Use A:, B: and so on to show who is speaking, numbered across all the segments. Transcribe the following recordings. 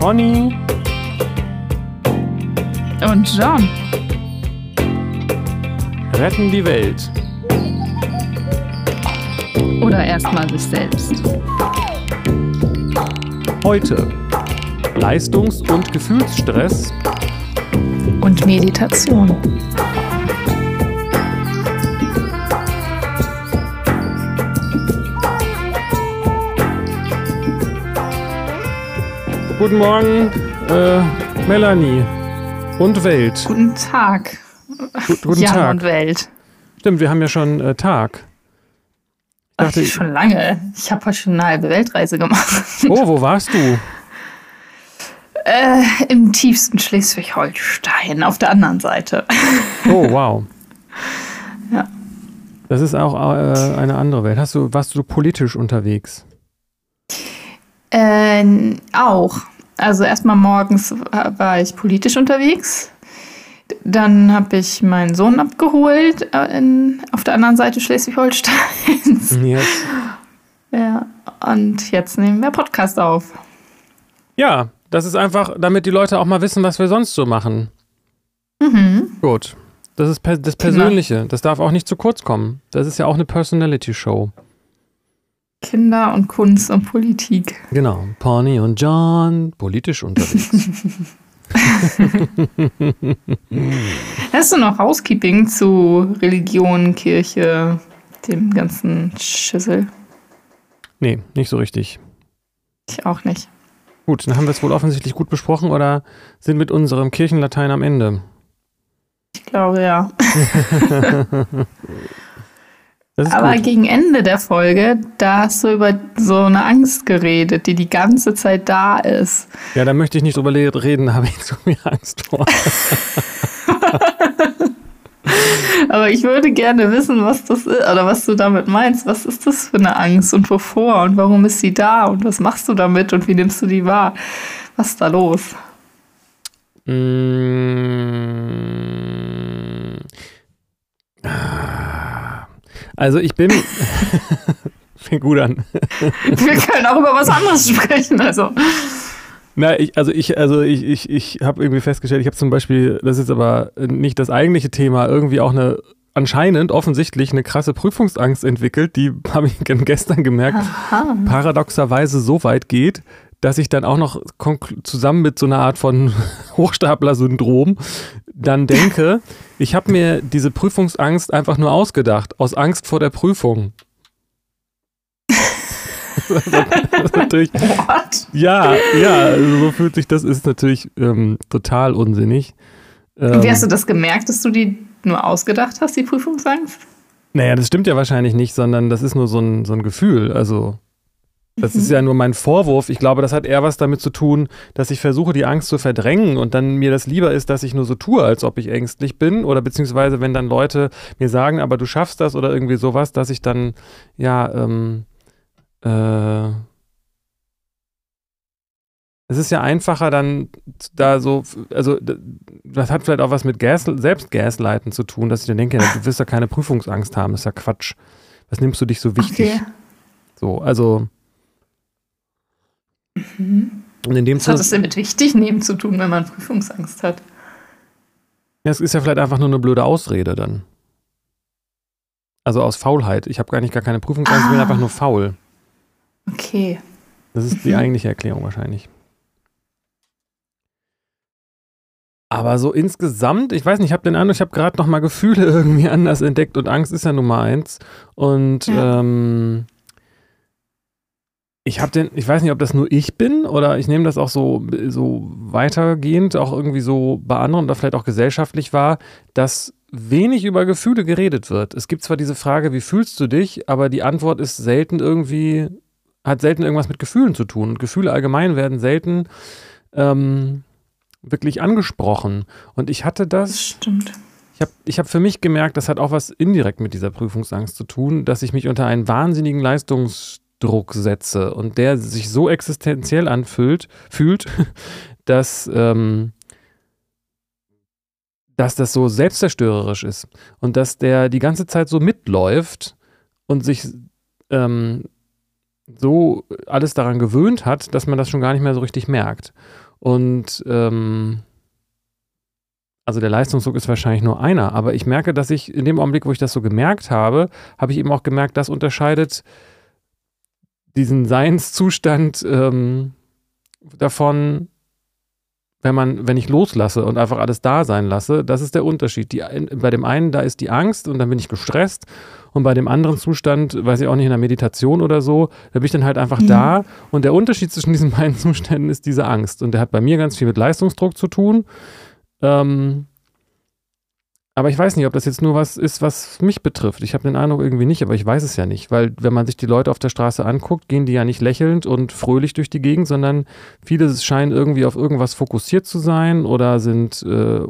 A: Conny.
B: Und John.
A: Retten die Welt.
B: Oder erstmal sich selbst.
A: Heute. Leistungs- und Gefühlsstress.
B: Und Meditation.
A: Guten Morgen, äh, Melanie. Und Welt.
B: Guten Tag.
A: Gut, guten
B: Jan
A: Tag.
B: und Welt.
A: Stimmt, wir haben ja schon äh, Tag.
B: Ach,
A: dachte,
B: schon lange. Ich habe heute schon eine halbe Weltreise gemacht.
A: Oh, wo warst du?
B: Äh, Im tiefsten Schleswig-Holstein, auf der anderen Seite.
A: Oh, wow.
B: Ja.
A: Das ist auch äh, eine andere Welt. Hast du, warst du politisch unterwegs?
B: Äh, auch. Also erstmal morgens war ich politisch unterwegs. Dann habe ich meinen Sohn abgeholt äh, in, auf der anderen Seite Schleswig-Holsteins.
A: Jetzt.
B: Ja, und jetzt nehmen wir Podcast auf.
A: Ja, das ist einfach, damit die Leute auch mal wissen, was wir sonst so machen.
B: Mhm.
A: Gut. Das ist das Persönliche. Das darf auch nicht zu kurz kommen. Das ist ja auch eine Personality-Show.
B: Kinder und Kunst und Politik.
A: Genau. Pony und John, politisch unterwegs.
B: Hast du noch Housekeeping zu Religion, Kirche, dem ganzen Schüssel?
A: nee, nicht so richtig.
B: Ich auch nicht.
A: Gut, dann haben wir es wohl offensichtlich gut besprochen oder sind mit unserem Kirchenlatein am Ende.
B: Ich glaube ja. Aber
A: gut.
B: gegen Ende der Folge, da hast du über so eine Angst geredet, die die ganze Zeit da ist.
A: Ja, da möchte ich nicht drüber reden, da habe ich zu viel Angst vor.
B: Aber ich würde gerne wissen, was das ist oder was du damit meinst. Was ist das für eine Angst und wovor und warum ist sie da und was machst du damit und wie nimmst du die wahr? Was ist da los?
A: Mm. Ah. Also ich bin. Fängt gut an.
B: Wir können auch über was anderes sprechen. Also.
A: Na, ich, also ich, also ich, ich, ich habe irgendwie festgestellt, ich habe zum Beispiel, das ist aber nicht das eigentliche Thema, irgendwie auch eine anscheinend offensichtlich eine krasse Prüfungsangst entwickelt, die habe ich gestern gemerkt,
B: Aha.
A: paradoxerweise so weit geht, dass ich dann auch noch zusammen mit so einer Art von Hochstapler-Syndrom dann denke, ich habe mir diese Prüfungsangst einfach nur ausgedacht, aus Angst vor der Prüfung. natürlich,
B: What?
A: ja, ja, so fühlt sich das, ist natürlich ähm, total unsinnig.
B: Und wie hast du
A: Ähm,
B: das gemerkt, dass du die nur ausgedacht hast, die Prüfungsangst?
A: naja, das stimmt ja wahrscheinlich nicht, sondern das ist nur so ein, so ein Gefühl. Also, das
B: Mhm.
A: ist ja nur mein Vorwurf. Ich glaube, das hat eher was damit zu tun, dass ich versuche, die Angst zu verdrängen und dann mir das lieber ist, dass ich nur so tue, als ob ich ängstlich bin. Oder beziehungsweise, wenn dann Leute mir sagen, aber du schaffst das oder irgendwie sowas, dass ich dann, ja, ähm, äh, es ist ja einfacher dann da so, also das hat vielleicht auch was mit Gas, Selbstgasleiten zu tun, dass ich dann denke, du wirst ja keine Prüfungsangst haben, das ist ja Quatsch. Was nimmst du dich so wichtig?
B: Okay.
A: So, also
B: Mhm.
A: und in dem
B: Was hat das denn mit wichtig nehmen zu tun, wenn man Prüfungsangst hat?
A: ja, es ist ja vielleicht einfach nur eine blöde Ausrede dann. Also aus Faulheit. Ich habe gar nicht gar keine Prüfungsangst, ich bin
B: Ah.
A: einfach nur faul.
B: Okay.
A: Das ist die
B: Mhm.
A: eigentliche Erklärung wahrscheinlich. Aber so insgesamt, ich weiß nicht, ich habe den Eindruck, ich habe gerade noch mal Gefühle irgendwie anders entdeckt und Angst ist ja Nummer eins. Und
B: Ja.
A: ähm, ich habe den, ich weiß nicht, ob das nur ich bin oder ich nehme das auch so, so weitergehend, auch irgendwie so bei anderen oder vielleicht auch gesellschaftlich war, dass wenig über Gefühle geredet wird. Es gibt zwar diese Frage, wie fühlst du dich, aber die Antwort ist selten irgendwie, hat selten irgendwas mit Gefühlen zu tun. Und Gefühle allgemein werden selten ähm, wirklich angesprochen. Und ich hatte
B: Das
A: das,
B: stimmt.
A: ich habe ich hab für mich gemerkt, das hat auch was indirekt mit dieser Prüfungsangst zu tun, dass ich mich unter einen wahnsinnigen Leistungsdruck setze und der sich so existenziell anfühlt, fühlt, dass, ähm, dass das so selbstzerstörerisch ist und dass der die ganze Zeit so mitläuft und sich ähm, so alles daran gewöhnt hat, dass man das schon gar nicht mehr so richtig merkt. Und ähm, also der Leistungsdruck ist wahrscheinlich nur einer, aber ich merke, dass ich in dem Augenblick, wo ich das so gemerkt habe, habe ich eben auch gemerkt, das unterscheidet diesen Seinszustand ähm, davon, wenn man, wenn ich loslasse und einfach alles da sein lasse, das ist der Unterschied. Die, bei dem einen, da ist die Angst und dann bin ich gestresst. Und bei dem anderen Zustand, weiß ich auch nicht, in der Meditation oder so, da bin ich dann halt einfach mhm. da. Und der Unterschied zwischen diesen beiden Zuständen ist diese Angst. Und der hat bei mir ganz viel mit Leistungsdruck zu tun. Ähm, aber ich weiß nicht, ob das jetzt nur was ist, was mich betrifft. Ich habe den Eindruck irgendwie nicht, aber ich weiß es ja nicht. Weil wenn man sich die Leute auf der Straße anguckt, gehen die ja nicht lächelnd und fröhlich durch die Gegend, sondern viele scheinen irgendwie auf irgendwas fokussiert zu sein oder sind äh,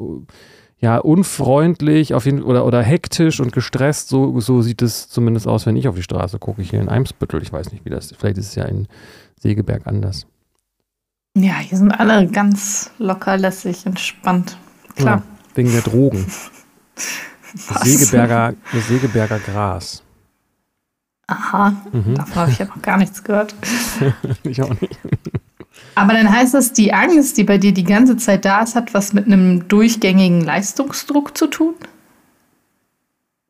A: ja unfreundlich auf jeden, oder, oder hektisch und gestresst. So, so sieht es zumindest aus, wenn ich auf die Straße gucke. Hier in Eimsbüttel. Ich weiß nicht, wie das ist. Vielleicht ist es ja in Segeberg anders.
B: Ja, hier sind alle ganz locker, lässig, entspannt. Klar. Ja,
A: wegen der Drogen. Das Segeberger, Segeberger Gras.
B: Aha, mhm. davon habe ich ja noch gar nichts gehört.
A: ich auch nicht.
B: Aber dann heißt das, die Angst, die bei dir die ganze Zeit da ist, hat was mit einem durchgängigen Leistungsdruck zu tun?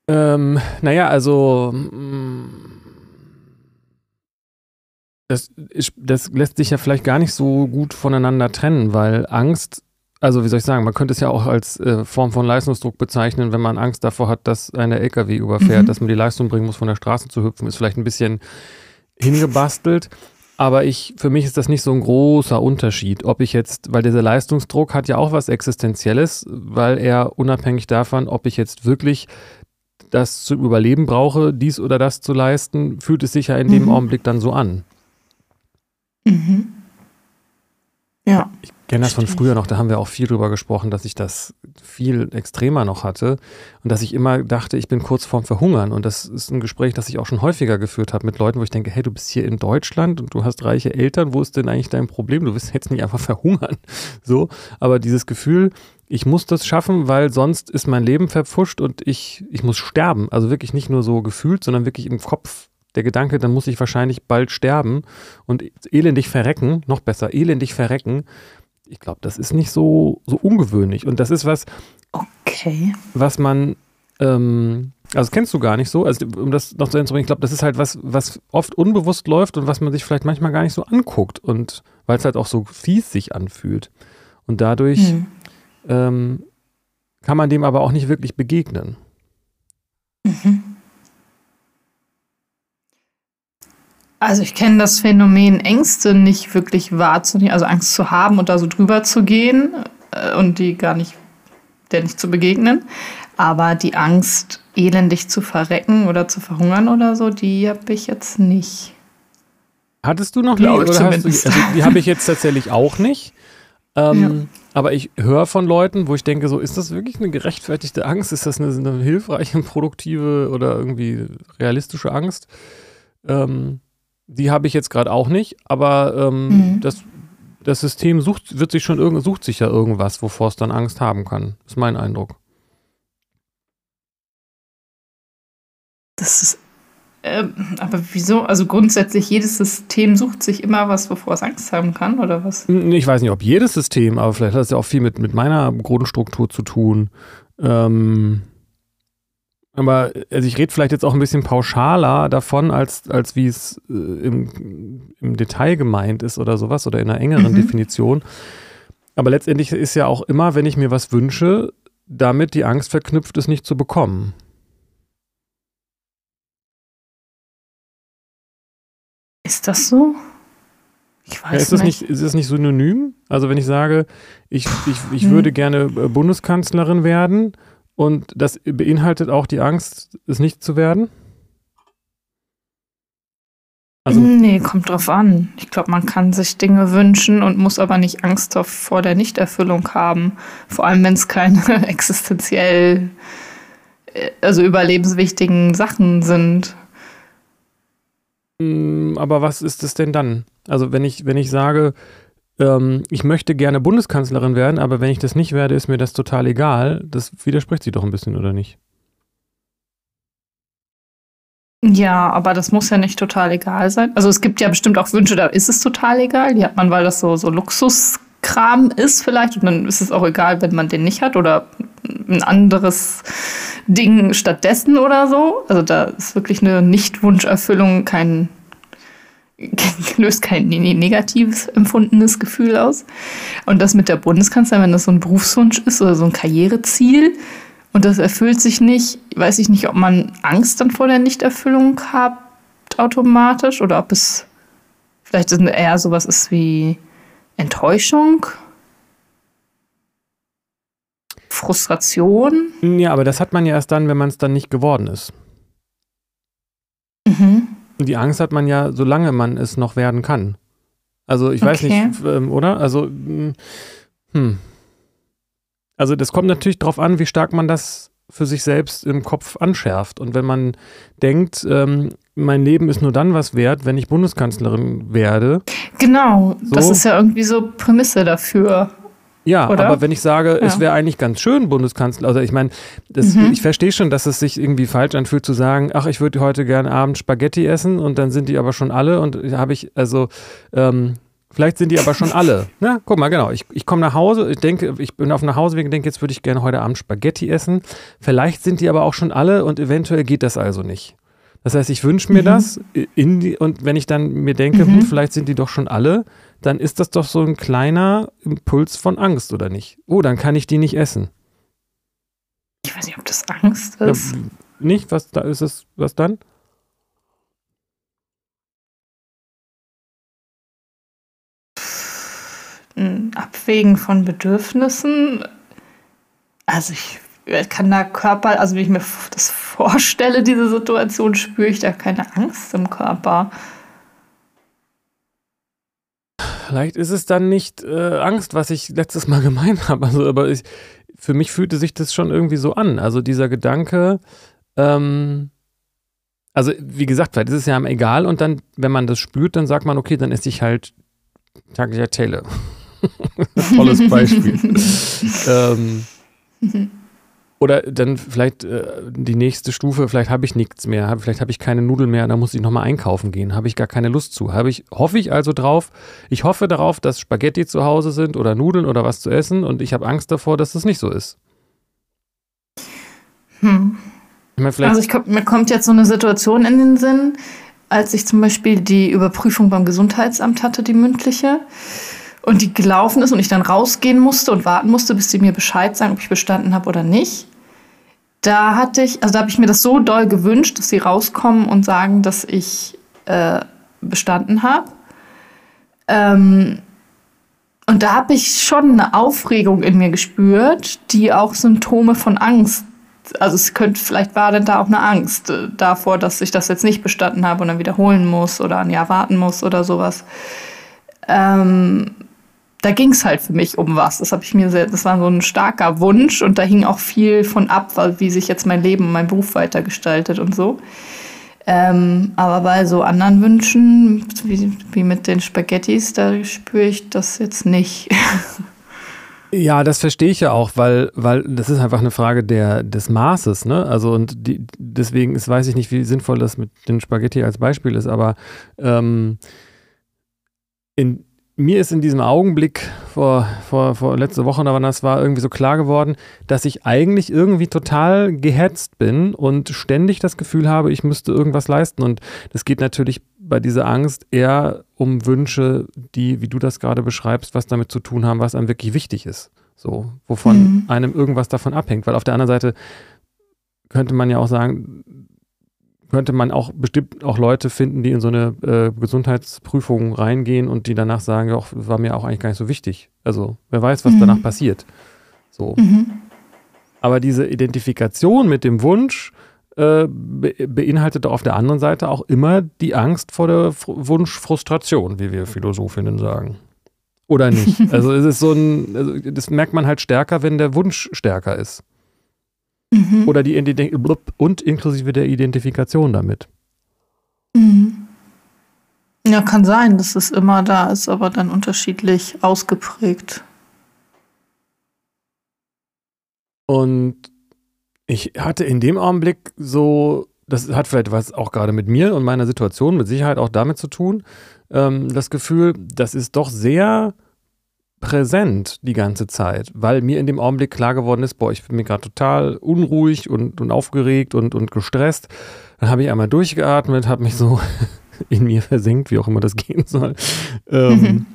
A: Ähm, naja, also das, das lässt sich ja vielleicht gar nicht so gut voneinander trennen, weil Angst also wie soll ich sagen, man könnte es ja auch als äh, Form von Leistungsdruck bezeichnen, wenn man Angst davor hat, dass eine LKW überfährt, mhm. dass man die Leistung bringen muss, von der Straße zu hüpfen, ist vielleicht ein bisschen hingebastelt. Aber ich, für mich ist das nicht so ein großer Unterschied, ob ich jetzt, weil dieser Leistungsdruck hat ja auch was Existenzielles, weil er unabhängig davon, ob ich jetzt wirklich das zu überleben brauche, dies oder das zu leisten, fühlt es sich ja in mhm. dem Augenblick dann so an.
B: Mhm. Ja.
A: Ich kenne das von früher noch, da haben wir auch viel drüber gesprochen, dass ich das viel extremer noch hatte und dass ich immer dachte, ich bin kurz vorm Verhungern. Und das ist ein Gespräch, das ich auch schon häufiger geführt habe mit Leuten, wo ich denke, hey, du bist hier in Deutschland und du hast reiche Eltern, wo ist denn eigentlich dein Problem? Du wirst jetzt nicht einfach verhungern. So, aber dieses Gefühl, ich muss das schaffen, weil sonst ist mein Leben verpfuscht und ich, ich muss sterben. Also wirklich nicht nur so gefühlt, sondern wirklich im Kopf der Gedanke, dann muss ich wahrscheinlich bald sterben und elendig verrecken, noch besser, elendig verrecken ich glaube, das ist nicht so, so ungewöhnlich. Und das ist was,
B: okay.
A: was man, ähm, also kennst du gar nicht so, also um das noch zu bringen, ich glaube, das ist halt was, was oft unbewusst läuft und was man sich vielleicht manchmal gar nicht so anguckt und weil es halt auch so fies sich anfühlt. Und dadurch hm. ähm, kann man dem aber auch nicht wirklich begegnen. Mhm.
B: Also ich kenne das Phänomen Ängste nicht wirklich wahrzunehmen, also Angst zu haben und da so drüber zu gehen äh, und die gar nicht, der nicht zu begegnen. Aber die Angst, elendig zu verrecken oder zu verhungern oder so, die habe ich jetzt nicht.
A: Hattest du noch nie? Oder hast du, also die habe ich jetzt tatsächlich auch nicht. Ähm, ja. Aber ich höre von Leuten, wo ich denke, so ist das wirklich eine gerechtfertigte Angst? Ist das eine, eine hilfreiche, produktive oder irgendwie realistische Angst? Ähm, die habe ich jetzt gerade auch nicht, aber ähm, mhm. das, das System sucht, wird sich schon irgend, sucht sich ja irgendwas, wovor es dann Angst haben kann. Ist mein Eindruck.
B: Das ist. Äh, aber wieso? Also grundsätzlich, jedes System sucht sich immer was, wovor es Angst haben kann, oder was?
A: Ich weiß nicht, ob jedes System, aber vielleicht hat es ja auch viel mit, mit meiner Grundstruktur zu tun. Ähm, aber also ich rede vielleicht jetzt auch ein bisschen pauschaler davon, als, als wie es äh, im, im Detail gemeint ist oder sowas oder in einer engeren mhm. Definition. Aber letztendlich ist ja auch immer, wenn ich mir was wünsche, damit die Angst verknüpft, es nicht zu bekommen.
B: Ist das so? Ich weiß ja,
A: ist das nicht. Ist das nicht synonym? Also wenn ich sage, ich, ich, ich hm. würde gerne äh, Bundeskanzlerin werden und das beinhaltet auch die Angst, es nicht zu werden?
B: Also, nee, kommt drauf an. Ich glaube, man kann sich Dinge wünschen und muss aber nicht Angst vor der Nichterfüllung haben. Vor allem, wenn es keine existenziell, äh, also überlebenswichtigen Sachen sind.
A: Mm, aber was ist es denn dann? Also, wenn ich, wenn ich sage, ähm, ich möchte gerne Bundeskanzlerin werden, aber wenn ich das nicht werde, ist mir das total egal. Das widerspricht sie doch ein bisschen, oder nicht?
B: Ja, aber das muss ja nicht total egal sein. Also es gibt ja bestimmt auch Wünsche, da ist es total egal. Die hat man, weil das so, so Luxus Kram ist vielleicht und dann ist es auch egal, wenn man den nicht hat oder ein anderes Ding stattdessen oder so. Also da ist wirklich eine Nicht-Wunscherfüllung kein löst kein negatives empfundenes Gefühl aus. Und das mit der Bundeskanzlerin, wenn das so ein Berufswunsch ist oder so ein Karriereziel und das erfüllt sich nicht, weiß ich nicht, ob man Angst dann vor der Nichterfüllung hat automatisch oder ob es vielleicht eher sowas ist wie Enttäuschung, Frustration.
A: Ja, aber das hat man ja erst dann, wenn man es dann nicht geworden ist. Mhm. Die Angst hat man ja, solange man es noch werden kann. Also ich weiß okay. nicht, ähm, oder? Also, hm, hm. Also das kommt natürlich darauf an, wie stark man das für sich selbst im Kopf anschärft. Und wenn man denkt, ähm, mein Leben ist nur dann was wert, wenn ich Bundeskanzlerin werde.
B: Genau, so. das ist ja irgendwie so Prämisse dafür.
A: Ja, Oder? aber wenn ich sage, ja. es wäre eigentlich ganz schön, Bundeskanzler, also ich meine, mhm. ich verstehe schon, dass es sich irgendwie falsch anfühlt zu sagen, ach, ich würde heute gerne Abend Spaghetti essen und dann sind die aber schon alle und habe ich, also, ähm, vielleicht sind die aber schon alle. Ne? Guck mal, genau, ich, ich komme nach Hause, ich denke, ich bin auf dem Nachhauseweg und denke, jetzt würde ich gerne heute Abend Spaghetti essen. Vielleicht sind die aber auch schon alle und eventuell geht das also nicht. Das heißt, ich wünsche mir mhm. das in die, und wenn ich dann mir denke, mhm. hm, vielleicht sind die doch schon alle, dann ist das doch so ein kleiner Impuls von Angst, oder nicht? Oh, dann kann ich die nicht essen.
B: Ich weiß nicht, ob das Angst ist. Ja,
A: nicht? Was da ist es? Was dann?
B: Abwägen von Bedürfnissen. Also ich kann da Körper, also wie ich mir das vorstelle, diese Situation, spüre ich da keine Angst im Körper.
A: Vielleicht ist es dann nicht äh, Angst, was ich letztes Mal gemeint habe. Also, aber ich, für mich fühlte sich das schon irgendwie so an. Also dieser Gedanke, ähm, also wie gesagt, vielleicht ist es ja egal und dann, wenn man das spürt, dann sagt man, okay, dann esse ich halt Tagliatelle. Tolles Beispiel. ähm, oder dann vielleicht äh, die nächste Stufe, vielleicht habe ich nichts mehr, hab, vielleicht habe ich keine Nudeln mehr, dann muss ich nochmal einkaufen gehen, habe ich gar keine Lust zu. Habe ich, hoffe ich also drauf, ich hoffe darauf, dass Spaghetti zu Hause sind oder Nudeln oder was zu essen und ich habe Angst davor, dass das nicht so ist.
B: Hm. Ich mein, also ich, mir kommt jetzt so eine Situation in den Sinn, als ich zum Beispiel die Überprüfung beim Gesundheitsamt hatte, die mündliche und die gelaufen ist und ich dann rausgehen musste und warten musste, bis sie mir Bescheid sagen, ob ich bestanden habe oder nicht. Da hatte ich, also da habe ich mir das so doll gewünscht, dass sie rauskommen und sagen, dass ich äh, bestanden habe. Ähm, und da habe ich schon eine Aufregung in mir gespürt, die auch Symptome von Angst, also es könnte, vielleicht war denn da auch eine Angst äh, davor, dass ich das jetzt nicht bestanden habe und dann wiederholen muss oder ein Jahr warten muss oder sowas. Ähm, da ging es halt für mich um was. Das habe ich mir sehr, das war so ein starker Wunsch und da hing auch viel von ab, wie sich jetzt mein Leben, mein Beruf weitergestaltet und so. Ähm, aber bei so anderen Wünschen, wie, wie mit den Spaghettis, da spüre ich das jetzt nicht.
A: Ja, das verstehe ich ja auch, weil, weil das ist einfach eine Frage der, des Maßes, ne? Also und die, deswegen ist, weiß ich nicht, wie sinnvoll das mit den Spaghetti als Beispiel ist, aber ähm, in, mir ist in diesem Augenblick vor, vor, vor letzte Woche oder wann das war, irgendwie so klar geworden, dass ich eigentlich irgendwie total gehetzt bin und ständig das Gefühl habe, ich müsste irgendwas leisten. Und das geht natürlich bei dieser Angst eher um Wünsche, die, wie du das gerade beschreibst, was damit zu tun haben, was einem wirklich wichtig ist. So, wovon mhm. einem irgendwas davon abhängt. Weil auf der anderen Seite könnte man ja auch sagen, könnte man auch bestimmt auch Leute finden, die in so eine äh, Gesundheitsprüfung reingehen und die danach sagen, ja, war mir auch eigentlich gar nicht so wichtig. Also wer weiß, was mhm. danach passiert. So. Mhm. Aber diese Identifikation mit dem Wunsch äh, be beinhaltet auf der anderen Seite auch immer die Angst vor der F Wunschfrustration, wie wir Philosophinnen sagen. Oder nicht? also es ist so ein, also das merkt man halt stärker, wenn der Wunsch stärker ist. Mhm. Oder die Ident und inklusive der Identifikation damit.
B: Mhm. Ja, kann sein, dass es immer da ist, aber dann unterschiedlich ausgeprägt.
A: Und ich hatte in dem Augenblick so, das hat vielleicht was auch gerade mit mir und meiner Situation mit Sicherheit auch damit zu tun, ähm, das Gefühl, das ist doch sehr präsent die ganze Zeit, weil mir in dem Augenblick klar geworden ist, boah, ich bin mir gerade total unruhig und, und aufgeregt und, und gestresst. Dann habe ich einmal durchgeatmet, habe mich so in mir versenkt, wie auch immer das gehen soll. Ähm, mhm.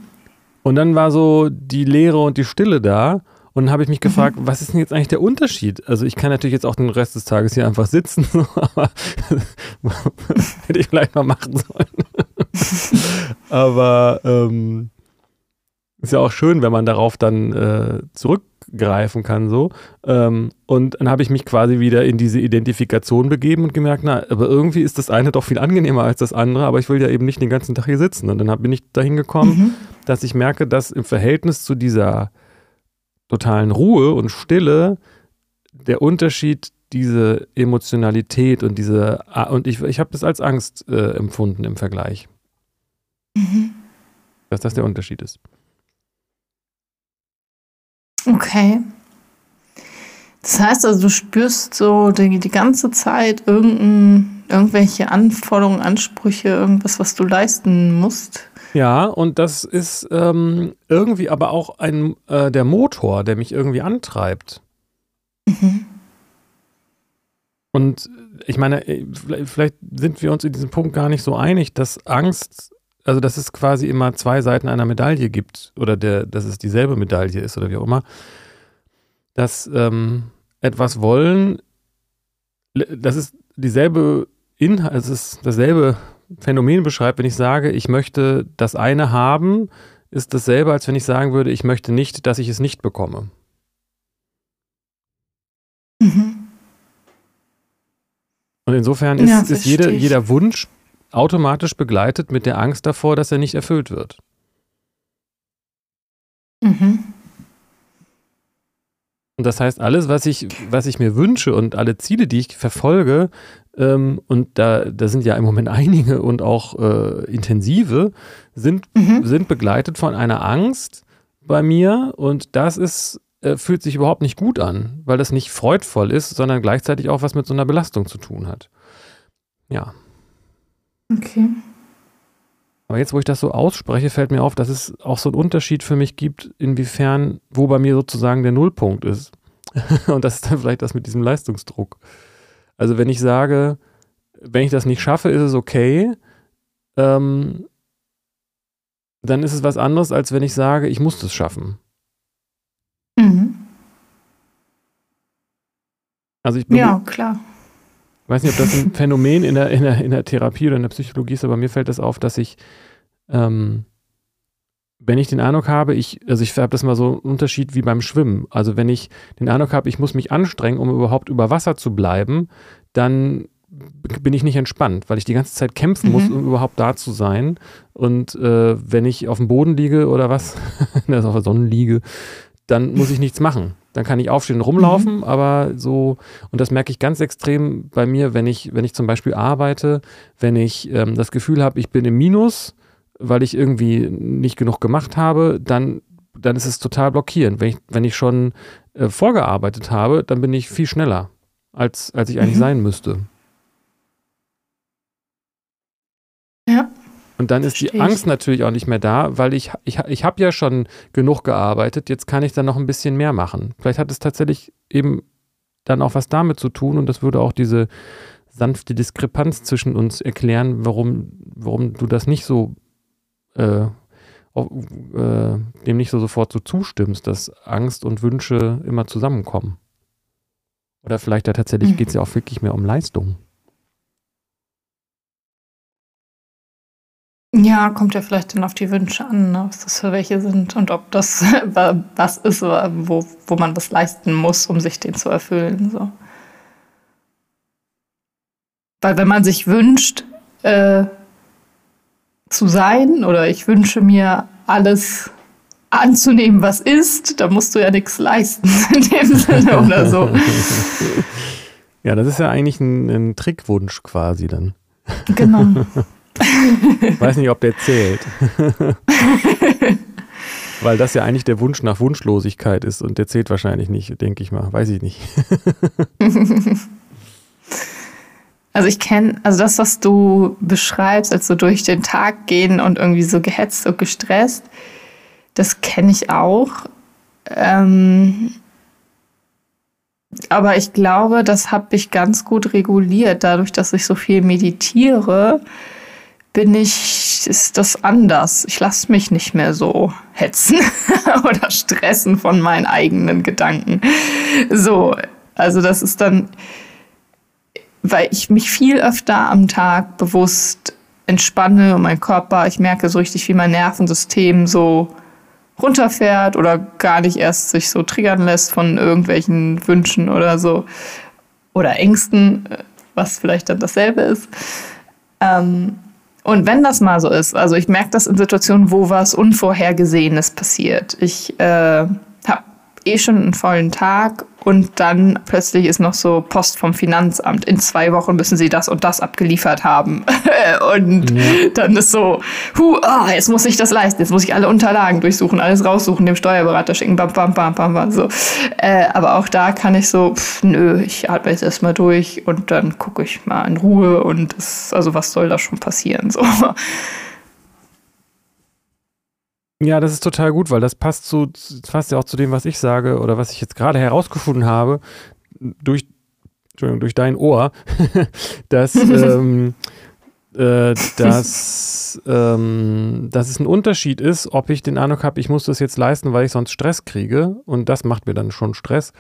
A: Und dann war so die Leere und die Stille da. Und dann habe ich mich gefragt, mhm. was ist denn jetzt eigentlich der Unterschied? Also ich kann natürlich jetzt auch den Rest des Tages hier einfach sitzen, aber hätte ich vielleicht mal machen sollen. aber ähm, ist ja auch schön, wenn man darauf dann äh, zurückgreifen kann so. Ähm, und dann habe ich mich quasi wieder in diese Identifikation begeben und gemerkt, na, aber irgendwie ist das eine doch viel angenehmer als das andere, aber ich will ja eben nicht den ganzen Tag hier sitzen. Und dann hab, bin ich dahin gekommen, mhm. dass ich merke, dass im Verhältnis zu dieser totalen Ruhe und Stille der Unterschied diese Emotionalität und diese und ich, ich habe das als Angst äh, empfunden im Vergleich. Mhm. Dass das der Unterschied ist.
B: Okay. Das heißt also, du spürst so die, die ganze Zeit irgendwelche Anforderungen, Ansprüche, irgendwas, was du leisten musst.
A: Ja, und das ist ähm, irgendwie aber auch ein, äh, der Motor, der mich irgendwie antreibt. Mhm. Und ich meine, äh, vielleicht sind wir uns in diesem Punkt gar nicht so einig, dass Angst also dass es quasi immer zwei Seiten einer Medaille gibt oder der, dass es dieselbe Medaille ist oder wie auch immer, dass ähm, etwas wollen, das ist dieselbe Inhalt, es ist dasselbe Phänomen beschreibt, wenn ich sage, ich möchte das eine haben, ist dasselbe, als wenn ich sagen würde, ich möchte nicht, dass ich es nicht bekomme. Mhm. Und insofern ist, ja, ist jede, jeder Wunsch automatisch begleitet mit der Angst davor, dass er nicht erfüllt wird. Mhm. Und das heißt, alles, was ich, was ich mir wünsche und alle Ziele, die ich verfolge, ähm, und da, da sind ja im Moment einige und auch äh, intensive, sind, mhm. sind begleitet von einer Angst bei mir und das ist, äh, fühlt sich überhaupt nicht gut an, weil das nicht freudvoll ist, sondern gleichzeitig auch was mit so einer Belastung zu tun hat. Ja.
B: Okay.
A: Aber jetzt, wo ich das so ausspreche, fällt mir auf, dass es auch so einen Unterschied für mich gibt, inwiefern, wo bei mir sozusagen der Nullpunkt ist. Und das ist dann vielleicht das mit diesem Leistungsdruck. Also wenn ich sage, wenn ich das nicht schaffe, ist es okay, ähm, dann ist es was anderes, als wenn ich sage, ich muss das schaffen. Mhm. Also ich
B: ja, klar.
A: Ich weiß nicht, ob das ein Phänomen in der, in, der, in der Therapie oder in der Psychologie ist, aber mir fällt das auf, dass ich, ähm, wenn ich den Eindruck habe, ich, also ich habe das mal so einen Unterschied wie beim Schwimmen. Also wenn ich den Eindruck habe, ich muss mich anstrengen, um überhaupt über Wasser zu bleiben, dann bin ich nicht entspannt, weil ich die ganze Zeit kämpfen mhm. muss, um überhaupt da zu sein. Und äh, wenn ich auf dem Boden liege oder was, also auf der Sonne liege, dann muss ich nichts machen. Dann kann ich aufstehen und rumlaufen, mhm. aber so, und das merke ich ganz extrem bei mir, wenn ich, wenn ich zum Beispiel arbeite, wenn ich ähm, das Gefühl habe, ich bin im Minus, weil ich irgendwie nicht genug gemacht habe, dann, dann ist es total blockierend. Wenn ich, wenn ich schon äh, vorgearbeitet habe, dann bin ich viel schneller, als, als ich eigentlich mhm. sein müsste.
B: Ja.
A: Und dann ist die Angst natürlich auch nicht mehr da, weil ich, ich, ich habe ja schon genug gearbeitet, jetzt kann ich dann noch ein bisschen mehr machen. Vielleicht hat es tatsächlich eben dann auch was damit zu tun und das würde auch diese sanfte Diskrepanz zwischen uns erklären, warum, warum du das nicht so äh, auf, äh, dem nicht so sofort so zustimmst, dass Angst und Wünsche immer zusammenkommen. Oder vielleicht da tatsächlich mhm. geht es ja auch wirklich mehr um Leistung.
B: Ja, kommt ja vielleicht dann auf die Wünsche an, ne, was das für welche sind und ob das was ist, wo, wo man was leisten muss, um sich den zu erfüllen. So. Weil wenn man sich wünscht, äh, zu sein oder ich wünsche mir alles anzunehmen, was ist, da musst du ja nichts leisten in dem Sinne oder so.
A: Ja, das ist ja eigentlich ein, ein Trickwunsch quasi dann.
B: Genau.
A: Weiß nicht, ob der zählt. Weil das ja eigentlich der Wunsch nach Wunschlosigkeit ist und der zählt wahrscheinlich nicht, denke ich mal. Weiß ich nicht.
B: Also ich kenne, also das, was du beschreibst, als so durch den Tag gehen und irgendwie so gehetzt und gestresst, Das kenne ich auch. Ähm, aber ich glaube, das habe ich ganz gut reguliert. Dadurch, dass ich so viel meditiere, bin ich, ist das anders. Ich lasse mich nicht mehr so hetzen oder stressen von meinen eigenen Gedanken. So, also das ist dann, weil ich mich viel öfter am Tag bewusst entspanne und mein Körper, ich merke so richtig, wie mein Nervensystem so runterfährt oder gar nicht erst sich so triggern lässt von irgendwelchen Wünschen oder so oder Ängsten, was vielleicht dann dasselbe ist. Ähm, und wenn das mal so ist, also ich merke das in Situationen, wo was Unvorhergesehenes passiert. Ich äh, eh schon einen vollen Tag und dann plötzlich ist noch so Post vom Finanzamt. In zwei Wochen müssen sie das und das abgeliefert haben. und ja. dann ist so, hu, oh, jetzt muss ich das leisten, jetzt muss ich alle Unterlagen durchsuchen, alles raussuchen, dem Steuerberater schicken, bam, bam, bam, bam, bam. So. Äh, aber auch da kann ich so, pff, nö, ich atme jetzt erstmal durch und dann gucke ich mal in Ruhe und das, also was soll da schon passieren? So.
A: Ja, das ist total gut, weil das passt zu, passt ja auch zu dem, was ich sage oder was ich jetzt gerade herausgefunden habe durch, durch dein Ohr, dass, ähm, äh, dass, ähm, dass es ein Unterschied ist, ob ich den Eindruck habe, ich muss das jetzt leisten, weil ich sonst Stress kriege und das macht mir dann schon Stress,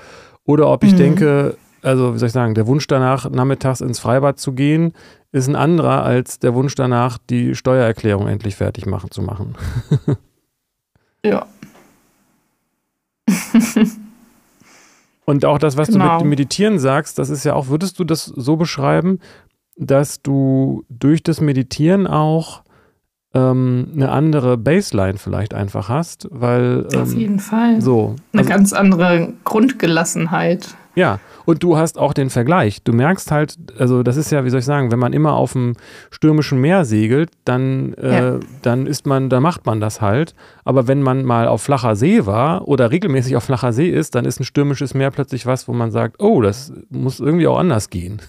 A: oder ob ich mhm. denke, also wie soll ich sagen, der Wunsch danach, nachmittags ins Freibad zu gehen, ist ein anderer als der Wunsch danach, die Steuererklärung endlich fertig machen zu machen.
B: Ja.
A: Und auch das, was genau. du mit genau. dem Meditieren sagst, das ist ja auch, würdest du das so beschreiben, dass du durch das Meditieren auch ähm, eine andere Baseline vielleicht einfach hast, weil ähm,
B: auf jeden Fall
A: so
B: eine also, ganz andere Grundgelassenheit.
A: Ja, und du hast auch den Vergleich. Du merkst halt, also das ist ja, wie soll ich sagen, wenn man immer auf dem stürmischen Meer segelt, dann, äh, ja. dann ist man, da macht man das halt. Aber wenn man mal auf flacher See war oder regelmäßig auf flacher See ist, dann ist ein stürmisches Meer plötzlich was, wo man sagt, oh, das muss irgendwie auch anders gehen.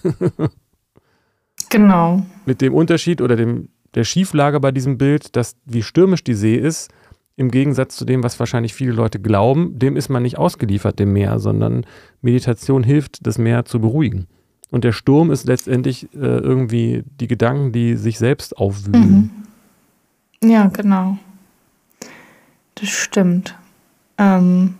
B: genau.
A: Mit dem Unterschied oder dem, der Schieflage bei diesem Bild, dass wie stürmisch die See ist, im Gegensatz zu dem, was wahrscheinlich viele Leute glauben, dem ist man nicht ausgeliefert, dem Meer, sondern Meditation hilft, das Meer zu beruhigen. Und der Sturm ist letztendlich äh, irgendwie die Gedanken, die sich selbst aufwühlen.
B: Mhm. Ja, genau. Das stimmt. Ähm,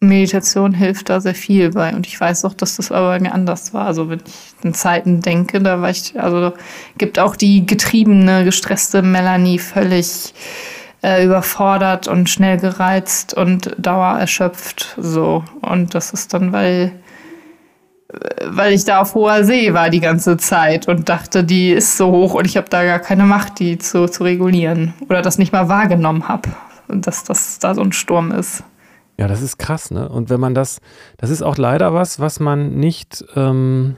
B: Meditation hilft da sehr viel bei. Und ich weiß auch, dass das aber anders war. Also wenn ich in Zeiten denke, da war ich, also gibt auch die getriebene, gestresste Melanie völlig äh, überfordert und schnell gereizt und dauererschöpft. So. Und das ist dann, weil, weil ich da auf hoher See war die ganze Zeit und dachte, die ist so hoch und ich habe da gar keine Macht, die zu, zu regulieren. Oder das nicht mal wahrgenommen habe, dass das da so ein Sturm ist.
A: Ja, das ist krass, ne? Und wenn man das, das ist auch leider was, was man nicht, ähm,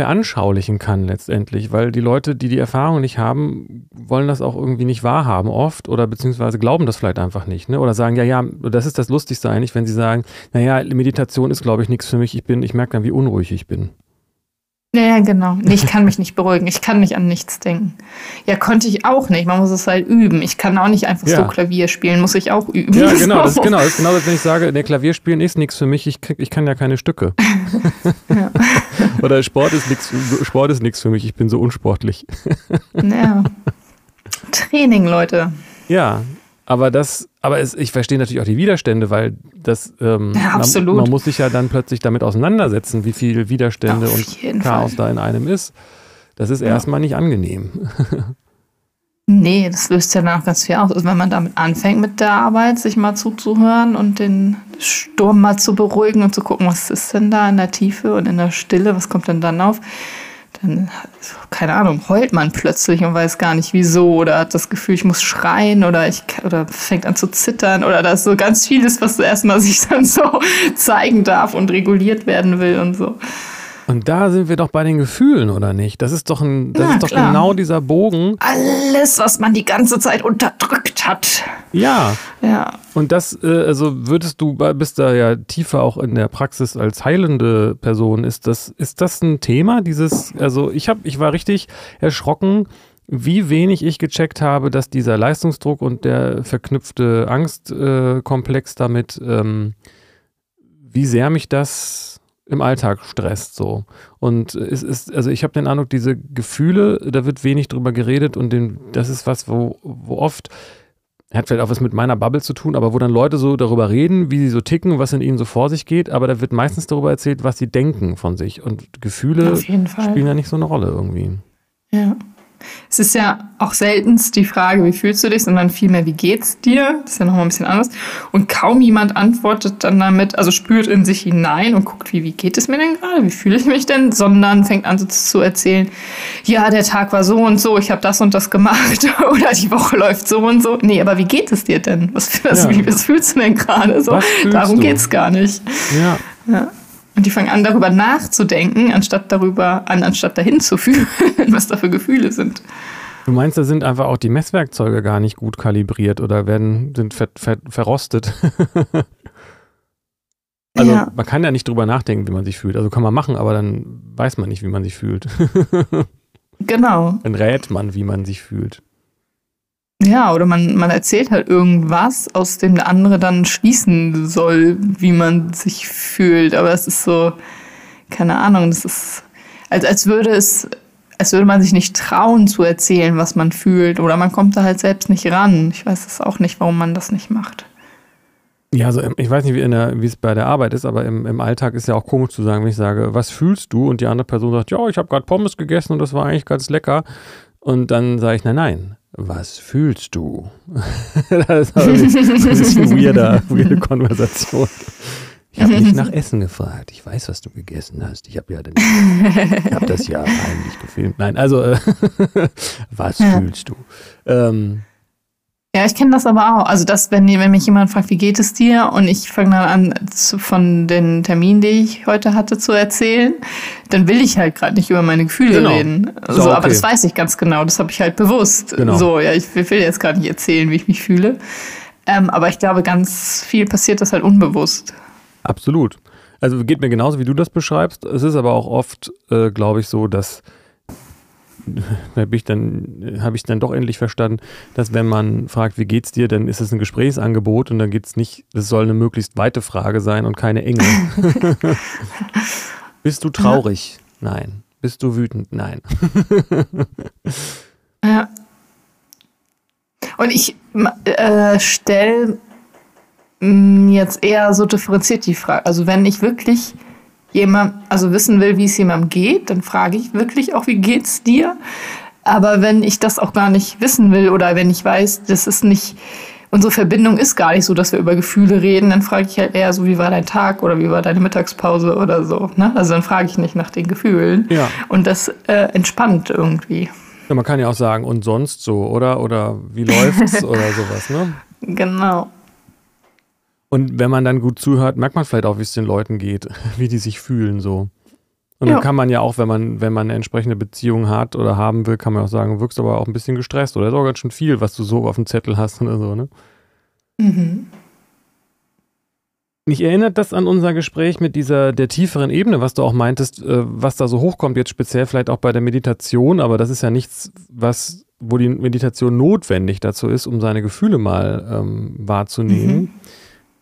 A: veranschaulichen kann letztendlich, weil die Leute, die die Erfahrung nicht haben, wollen das auch irgendwie nicht wahrhaben oft oder beziehungsweise glauben das vielleicht einfach nicht, ne? Oder sagen, ja, ja, das ist das Lustigste eigentlich, wenn sie sagen, naja, Meditation ist, glaube ich, nichts für mich, ich bin, ich merke dann, wie unruhig ich bin.
B: Ja, genau. Nee, ich kann mich nicht beruhigen. Ich kann nicht an nichts denken. Ja, konnte ich auch nicht. Man muss es halt üben. Ich kann auch nicht einfach ja. so Klavier spielen. Muss ich auch üben.
A: Ja, genau. Das ist genau. Das ist genau das, wenn ich sage, der Klavierspielen ist nichts für mich. Ich, ich kann ja keine Stücke. ja. Oder Sport ist nichts. Sport ist nichts für mich. Ich bin so unsportlich.
B: ja. Training, Leute.
A: Ja, aber das, aber es, ich verstehe natürlich auch die Widerstände, weil das, ähm, ja, man, man, muss sich ja dann plötzlich damit auseinandersetzen, wie viel Widerstände und Chaos Fall. da in einem ist. Das ist ja. erstmal nicht angenehm.
B: Nee, das löst ja danach ganz viel aus. Also wenn man damit anfängt mit der Arbeit, sich mal zuzuhören und den Sturm mal zu beruhigen und zu gucken, was ist denn da in der Tiefe und in der Stille, was kommt denn dann auf, dann, keine Ahnung, heult man plötzlich und weiß gar nicht wieso oder hat das Gefühl, ich muss schreien oder ich oder fängt an zu zittern oder da ist so ganz vieles, was erstmal sich dann so zeigen darf und reguliert werden will und so.
A: Und da sind wir doch bei den Gefühlen, oder nicht? Das ist doch, ein, das ist doch genau dieser Bogen.
B: Alles, was man die ganze Zeit unterdrückt hat.
A: Ja.
B: Ja.
A: Und das, äh, also würdest du, bist da ja tiefer auch in der Praxis als heilende Person, ist das, ist das ein Thema, dieses, also ich habe, ich war richtig erschrocken, wie wenig ich gecheckt habe, dass dieser Leistungsdruck und der verknüpfte Angstkomplex äh, damit, ähm, wie sehr mich das im Alltag stresst so. Und es ist, also ich habe den Eindruck, diese Gefühle, da wird wenig drüber geredet und den, das ist was, wo, wo oft, hat vielleicht auch was mit meiner Bubble zu tun, aber wo dann Leute so darüber reden, wie sie so ticken, was in ihnen so vor sich geht, aber da wird meistens darüber erzählt, was sie denken von sich. Und Gefühle spielen ja nicht so eine Rolle irgendwie.
B: Ja. Es ist ja auch seltenst die Frage, wie fühlst du dich, sondern vielmehr, wie geht's dir? Das ist ja nochmal ein bisschen anders. Und kaum jemand antwortet dann damit, also spürt in sich hinein und guckt, wie, wie geht es mir denn gerade? Wie fühle ich mich denn? Sondern fängt an so zu erzählen, ja, der Tag war so und so, ich habe das und das gemacht oder die Woche läuft so und so. Nee, aber wie geht es dir denn? Was, was, ja. wie, was fühlst du denn gerade? So, darum du? geht's gar nicht.
A: Ja.
B: ja. Und die fangen an, darüber nachzudenken, anstatt darüber, an, anstatt dahin zu fühlen, was da für Gefühle sind.
A: Du meinst, da sind einfach auch die Messwerkzeuge gar nicht gut kalibriert oder werden, sind ver, ver, verrostet? also ja. man kann ja nicht drüber nachdenken, wie man sich fühlt. Also kann man machen, aber dann weiß man nicht, wie man sich fühlt.
B: genau.
A: Dann rät man, wie man sich fühlt.
B: Ja, oder man, man erzählt halt irgendwas, aus dem der andere dann schließen soll, wie man sich fühlt. Aber es ist so, keine Ahnung, das ist, als, als würde es, als würde man sich nicht trauen zu erzählen, was man fühlt. Oder man kommt da halt selbst nicht ran. Ich weiß es auch nicht, warum man das nicht macht.
A: Ja, also ich weiß nicht, wie, der, wie es bei der Arbeit ist, aber im, im Alltag ist ja auch komisch zu sagen, wenn ich sage, was fühlst du? Und die andere Person sagt, ja, ich habe gerade Pommes gegessen und das war eigentlich ganz lecker. Und dann sage ich, nein, nein, was fühlst du? das ist ein bisschen weirder, weirde Konversation. Ich habe nicht nach Essen gefragt. Ich weiß, was du gegessen hast. Ich habe ja den, ich hab das ja heimlich gefilmt. Nein, also äh, was ja. fühlst du? Ähm,
B: ja, ich kenne das aber auch. Also das, wenn, wenn mich jemand fragt, wie geht es dir? Und ich fange dann an, zu, von den Terminen, die ich heute hatte, zu erzählen, dann will ich halt gerade nicht über meine Gefühle genau. reden. So, okay. Aber das weiß ich ganz genau. Das habe ich halt bewusst. Genau. So, ja, ich will jetzt gar nicht erzählen, wie ich mich fühle. Ähm, aber ich glaube, ganz viel passiert das halt unbewusst.
A: Absolut. Also geht mir genauso, wie du das beschreibst. Es ist aber auch oft, äh, glaube ich, so, dass habe ich dann habe ich dann doch endlich verstanden, dass wenn man fragt, wie geht's dir, dann ist es ein Gesprächsangebot und dann geht es nicht, es soll eine möglichst weite Frage sein und keine enge. Bist du traurig? Ja. Nein. Bist du wütend? Nein.
B: ja. Und ich äh, stelle jetzt eher so differenziert die Frage. Also wenn ich wirklich jemand, also wissen will, wie es jemandem geht, dann frage ich wirklich auch, wie geht's dir? Aber wenn ich das auch gar nicht wissen will oder wenn ich weiß, das ist nicht, unsere Verbindung ist gar nicht so, dass wir über Gefühle reden, dann frage ich halt eher so, wie war dein Tag oder wie war deine Mittagspause oder so. Ne? Also dann frage ich nicht nach den Gefühlen.
A: Ja.
B: Und das äh, entspannt irgendwie.
A: Ja, man kann ja auch sagen, und sonst so, oder? Oder wie läuft's oder sowas, ne?
B: Genau.
A: Und wenn man dann gut zuhört, merkt man vielleicht auch, wie es den Leuten geht, wie die sich fühlen so. Und ja. dann kann man ja auch, wenn man, wenn man eine entsprechende Beziehung hat oder haben will, kann man auch sagen, wirkst aber auch ein bisschen gestresst oder ist auch ganz schön viel, was du so auf dem Zettel hast oder so, ne? Mhm. Mich erinnert das an unser Gespräch mit dieser der tieferen Ebene, was du auch meintest, äh, was da so hochkommt, jetzt speziell vielleicht auch bei der Meditation, aber das ist ja nichts, was, wo die Meditation notwendig dazu ist, um seine Gefühle mal ähm, wahrzunehmen. Mhm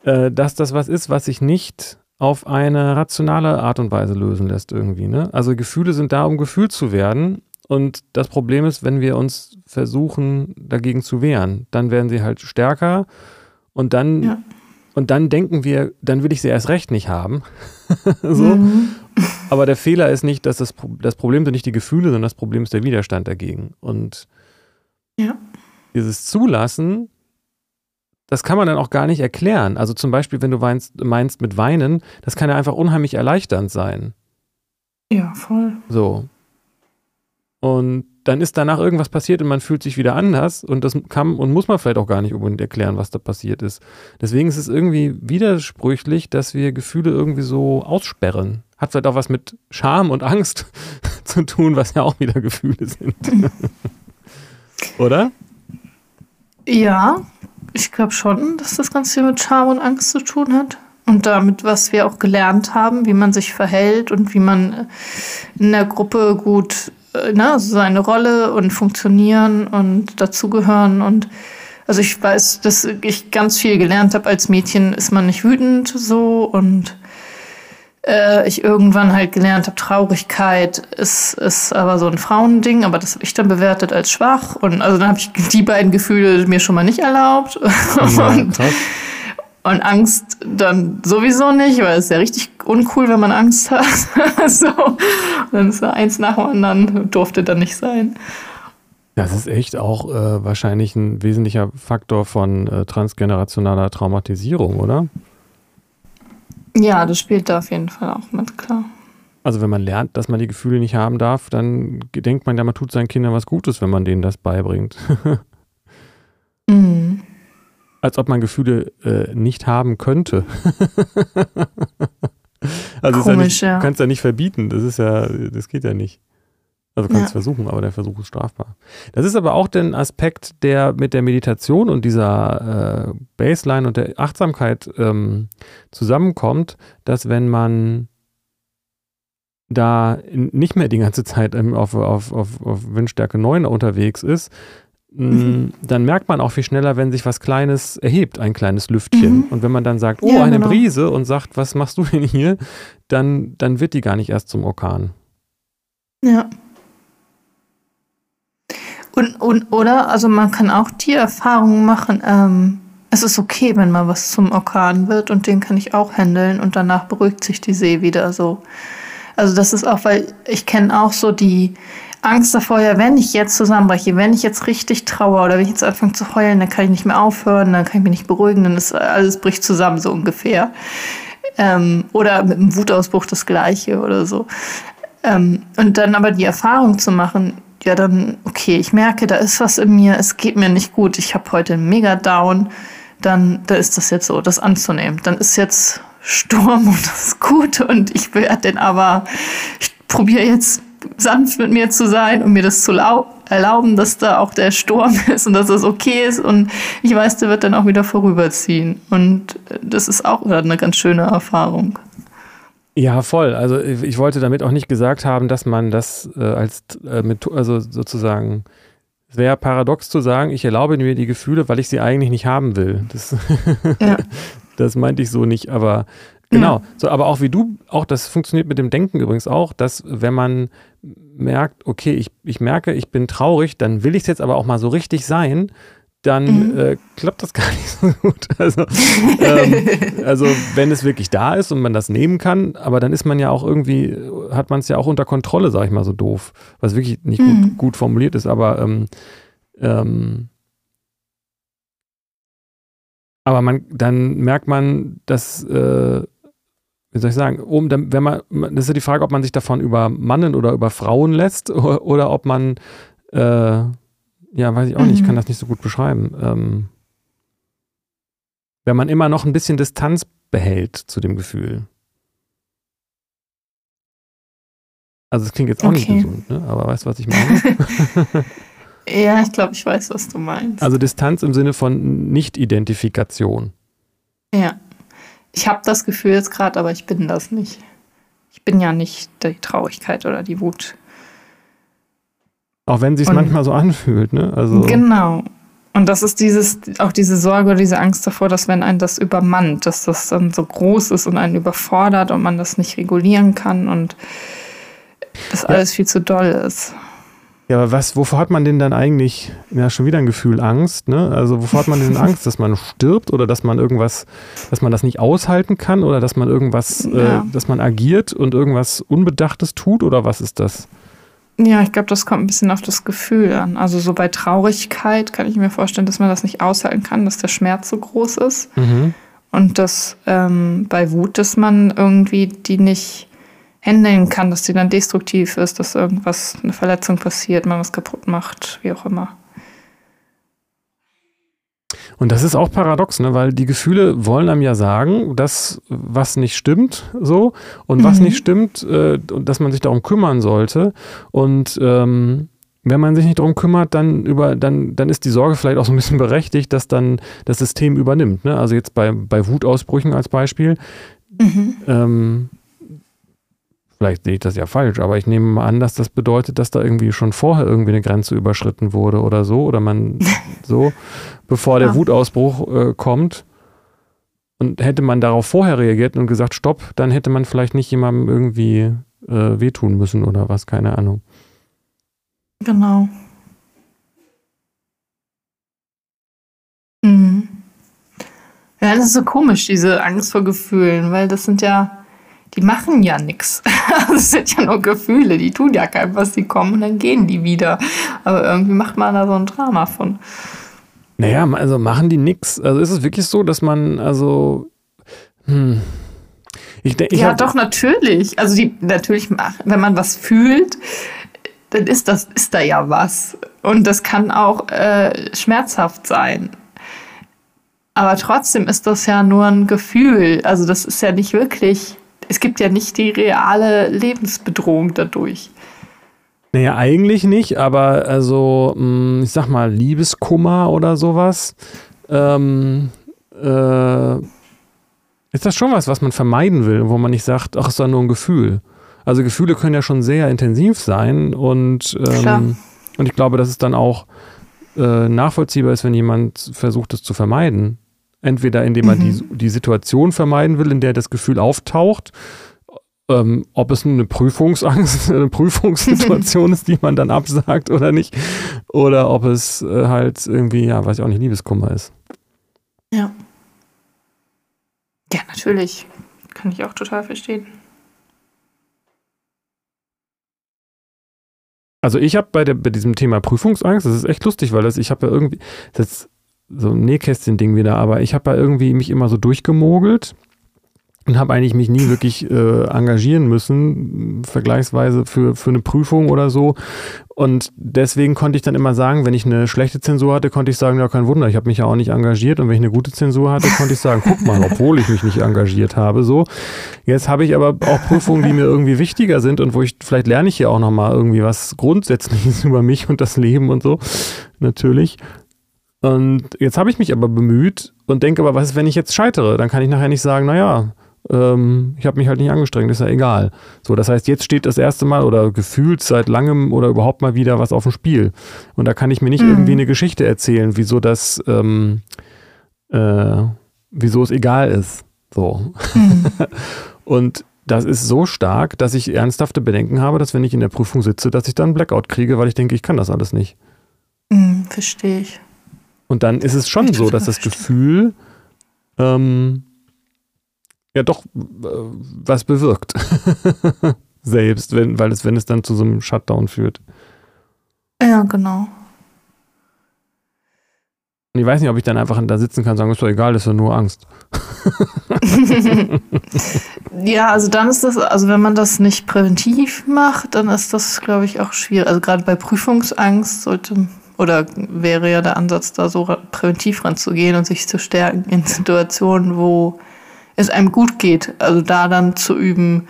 A: äh, dass das was ist, was sich nicht auf eine rationale Art und Weise lösen lässt irgendwie. Ne? Also Gefühle sind da, um gefühlt zu werden. Und das Problem ist, wenn wir uns versuchen, dagegen zu wehren, dann werden sie halt stärker und dann, ja. und dann denken wir, dann will ich sie erst recht nicht haben. so. Mhm. Aber der Fehler ist nicht, dass das, das Problem sind nicht die Gefühle, sondern das Problem ist der Widerstand dagegen. Und
B: ja.
A: dieses Zulassen das kann man dann auch gar nicht erklären. Also zum Beispiel, wenn du weinst, meinst mit Weinen, das kann ja einfach unheimlich erleichternd sein.
B: Ja, voll.
A: So. Und dann ist danach irgendwas passiert und man fühlt sich wieder anders und das kann und muss man vielleicht auch gar nicht unbedingt erklären, was da passiert ist. Deswegen ist es irgendwie widersprüchlich, dass wir Gefühle irgendwie so aussperren. Hat vielleicht auch was mit Scham und Angst zu tun, was ja auch wieder Gefühle sind. Oder?
B: Ja, ich glaube schon, dass das ganz viel mit Scham und Angst zu tun hat. Und damit, was wir auch gelernt haben, wie man sich verhält und wie man in der Gruppe gut äh, ne, also seine Rolle und funktionieren und dazugehören und also ich weiß, dass ich ganz viel gelernt habe als Mädchen, ist man nicht wütend so und äh, ich irgendwann halt gelernt habe, Traurigkeit ist, ist aber so ein Frauending, aber das habe ich dann bewertet als schwach und also dann habe ich die beiden Gefühle mir schon mal nicht erlaubt. Ja, und, und Angst dann sowieso nicht, weil es ist ja richtig uncool, wenn man Angst hat. so. Und dann ist da eins nach dem anderen, durfte dann nicht sein.
A: Das ist echt auch äh, wahrscheinlich ein wesentlicher Faktor von äh, transgenerationaler Traumatisierung, oder?
B: Ja, das spielt da auf jeden Fall auch mit, klar.
A: Also wenn man lernt, dass man die Gefühle nicht haben darf, dann denkt man ja, man tut seinen Kindern was Gutes, wenn man denen das beibringt. mhm als ob man Gefühle äh, nicht haben könnte. also Komisch, ja nicht, ja. du kannst ja nicht verbieten, das ist ja, das geht ja nicht. Also du kannst ja. versuchen, aber der Versuch ist strafbar. Das ist aber auch der Aspekt, der mit der Meditation und dieser äh, Baseline und der Achtsamkeit ähm, zusammenkommt, dass wenn man da nicht mehr die ganze Zeit auf, auf, auf, auf Windstärke 9 unterwegs ist, Mhm. dann merkt man auch viel schneller, wenn sich was Kleines erhebt, ein kleines Lüftchen. Mhm. Und wenn man dann sagt, oh, ja, eine genau. Brise und sagt, was machst du denn hier, dann, dann wird die gar nicht erst zum Orkan.
B: Ja. Und, und oder, also man kann auch die Erfahrung machen, ähm, es ist okay, wenn mal was zum Orkan wird und den kann ich auch handeln und danach beruhigt sich die See wieder so. Also das ist auch, weil ich kenne auch so die, Angst davor, ja, wenn ich jetzt zusammenbreche, wenn ich jetzt richtig trauere oder wenn ich jetzt anfange zu heulen, dann kann ich nicht mehr aufhören, dann kann ich mich nicht beruhigen, dann ist alles bricht zusammen, so ungefähr. Ähm, oder mit einem Wutausbruch das Gleiche oder so. Ähm, und dann aber die Erfahrung zu machen, ja, dann, okay, ich merke, da ist was in mir, es geht mir nicht gut, ich habe heute einen Mega-Down, dann da ist das jetzt so, das anzunehmen. Dann ist jetzt Sturm und das ist gut und ich werde den aber, ich probiere jetzt sanft mit mir zu sein und mir das zu erlauben, dass da auch der Sturm ist und dass das okay ist. Und ich weiß, der wird dann auch wieder vorüberziehen. Und das ist auch eine ganz schöne Erfahrung.
A: Ja, voll. Also ich wollte damit auch nicht gesagt haben, dass man das äh, als äh, mit, also sozusagen es wäre paradox zu sagen, ich erlaube mir die Gefühle, weil ich sie eigentlich nicht haben will. Das, ja. das meinte ich so nicht, aber Genau, ja. so, aber auch wie du, auch das funktioniert mit dem Denken übrigens auch, dass wenn man merkt, okay, ich, ich merke, ich bin traurig, dann will ich es jetzt aber auch mal so richtig sein, dann mhm. äh, klappt das gar nicht so gut. Also, ähm, also wenn es wirklich da ist und man das nehmen kann, aber dann ist man ja auch irgendwie, hat man es ja auch unter Kontrolle, sag ich mal so doof, was wirklich nicht mhm. gut, gut, formuliert ist, aber ähm, ähm, aber man, dann merkt man, dass äh, wie soll ich sagen, um, wenn man, das ist ja die Frage, ob man sich davon übermannen oder über Frauen lässt oder, oder ob man, äh, ja, weiß ich auch mhm. nicht, ich kann mhm. das nicht so gut beschreiben. Ähm, wenn man immer noch ein bisschen Distanz behält zu dem Gefühl. Also es klingt jetzt auch okay. nicht gesund, ne? aber weißt du, was ich meine?
B: ja, ich glaube, ich weiß, was du meinst.
A: Also Distanz im Sinne von Nicht-Identifikation.
B: Ja ich habe das Gefühl jetzt gerade, aber ich bin das nicht. Ich bin ja nicht die Traurigkeit oder die Wut.
A: Auch wenn sich es manchmal so anfühlt, ne?
B: Also genau. Und das ist dieses, auch diese Sorge oder diese Angst davor, dass wenn einen das übermannt, dass das dann so groß ist und einen überfordert und man das nicht regulieren kann und das alles viel zu doll ist.
A: Ja, aber was, wovor hat man denn dann eigentlich, ja, schon wieder ein Gefühl Angst, ne? Also wovor hat man denn Angst, dass man stirbt oder dass man irgendwas, dass man das nicht aushalten kann oder dass man irgendwas, äh, ja. äh, dass man agiert und irgendwas Unbedachtes tut oder was ist das?
B: Ja, ich glaube, das kommt ein bisschen auf das Gefühl an. Also so bei Traurigkeit kann ich mir vorstellen, dass man das nicht aushalten kann, dass der Schmerz so groß ist. Mhm. Und dass ähm, bei Wut, dass man irgendwie die nicht handeln kann, dass die dann destruktiv ist, dass irgendwas, eine Verletzung passiert, man was kaputt macht, wie auch immer.
A: Und das ist auch paradox, ne? weil die Gefühle wollen einem ja sagen, dass was nicht stimmt, so und mhm. was nicht stimmt, äh, dass man sich darum kümmern sollte. Und ähm, wenn man sich nicht darum kümmert, dann über, dann, dann ist die Sorge vielleicht auch so ein bisschen berechtigt, dass dann das System übernimmt. Ne? Also jetzt bei, bei Wutausbrüchen als Beispiel. Mhm. Ähm, Vielleicht sehe ich das ja falsch, aber ich nehme mal an, dass das bedeutet, dass da irgendwie schon vorher irgendwie eine Grenze überschritten wurde oder so, oder man so, bevor der ja. Wutausbruch äh, kommt. Und hätte man darauf vorher reagiert und gesagt, stopp, dann hätte man vielleicht nicht jemandem irgendwie äh, wehtun müssen oder was, keine Ahnung.
B: Genau. Mhm. Ja, das ist so komisch, diese Angst vor Gefühlen, weil das sind ja, die machen ja nichts. Das sind ja nur Gefühle, die tun ja keinem was, die kommen und dann gehen die wieder. Aber irgendwie macht man da so ein Drama von.
A: Naja, also machen die nichts. Also ist es wirklich so, dass man, also, hm.
B: Ich, ich ja, doch, natürlich. Also die natürlich, wenn man was fühlt, dann ist das, ist da ja was. Und das kann auch äh, schmerzhaft sein. Aber trotzdem ist das ja nur ein Gefühl. Also das ist ja nicht wirklich, es gibt ja nicht die reale Lebensbedrohung dadurch.
A: Naja, eigentlich nicht, aber also, hm, ich sag mal, Liebeskummer oder sowas, ähm, äh, ist das schon was, was man vermeiden will, wo man nicht sagt, ach, ist doch nur ein Gefühl. Also Gefühle können ja schon sehr intensiv sein und, ähm, und ich glaube, dass es dann auch äh, nachvollziehbar ist, wenn jemand versucht, es zu vermeiden. Entweder indem er mhm. die, die Situation vermeiden will, in der das Gefühl auftaucht, ähm, ob es eine Prüfungsangst, eine Prüfungssituation ist, die man dann absagt oder nicht, oder ob es äh, halt irgendwie, ja, weiß ich auch nicht, Liebeskummer ist.
B: Ja. Ja, natürlich. Kann ich auch total verstehen.
A: Also ich habe bei, bei diesem Thema Prüfungsangst, das ist echt lustig, weil das, ich habe ja irgendwie, das so ein Nähkästchen-Ding wieder, aber ich habe ja irgendwie mich immer so durchgemogelt und habe eigentlich mich nie wirklich äh, engagieren müssen, vergleichsweise für, für eine Prüfung oder so. Und deswegen konnte ich dann immer sagen, wenn ich eine schlechte Zensur hatte, konnte ich sagen, ja, kein Wunder, ich habe mich ja auch nicht engagiert. Und wenn ich eine gute Zensur hatte, konnte ich sagen, guck mal, obwohl ich mich nicht engagiert habe. So. Jetzt habe ich aber auch Prüfungen, die mir irgendwie wichtiger sind und wo ich, vielleicht lerne ich hier auch nochmal irgendwie was Grundsätzliches über mich und das Leben und so. Natürlich. Und jetzt habe ich mich aber bemüht und denke aber, was ist, wenn ich jetzt scheitere? Dann kann ich nachher nicht sagen, naja, ähm, ich habe mich halt nicht angestrengt, ist ja egal. So, das heißt, jetzt steht das erste Mal oder gefühlt seit langem oder überhaupt mal wieder was auf dem Spiel. Und da kann ich mir nicht mhm. irgendwie eine Geschichte erzählen, wieso das, ähm, äh, wieso es egal ist. So. Mhm. und das ist so stark, dass ich ernsthafte Bedenken habe, dass wenn ich in der Prüfung sitze, dass ich dann Blackout kriege, weil ich denke, ich kann das alles nicht.
B: Mhm, verstehe ich.
A: Und dann ist es schon so, dass das Gefühl ähm, ja doch äh, was bewirkt. Selbst, wenn, weil es, wenn es dann zu so einem Shutdown führt.
B: Ja, genau.
A: Und ich weiß nicht, ob ich dann einfach da sitzen kann und sagen, ist doch egal, ist doch nur Angst.
B: ja, also dann ist das, also wenn man das nicht präventiv macht, dann ist das, glaube ich, auch schwierig. Also gerade bei Prüfungsangst sollte oder wäre ja der Ansatz, da so präventiv ranzugehen und sich zu stärken in Situationen, wo es einem gut geht. Also da dann zu üben,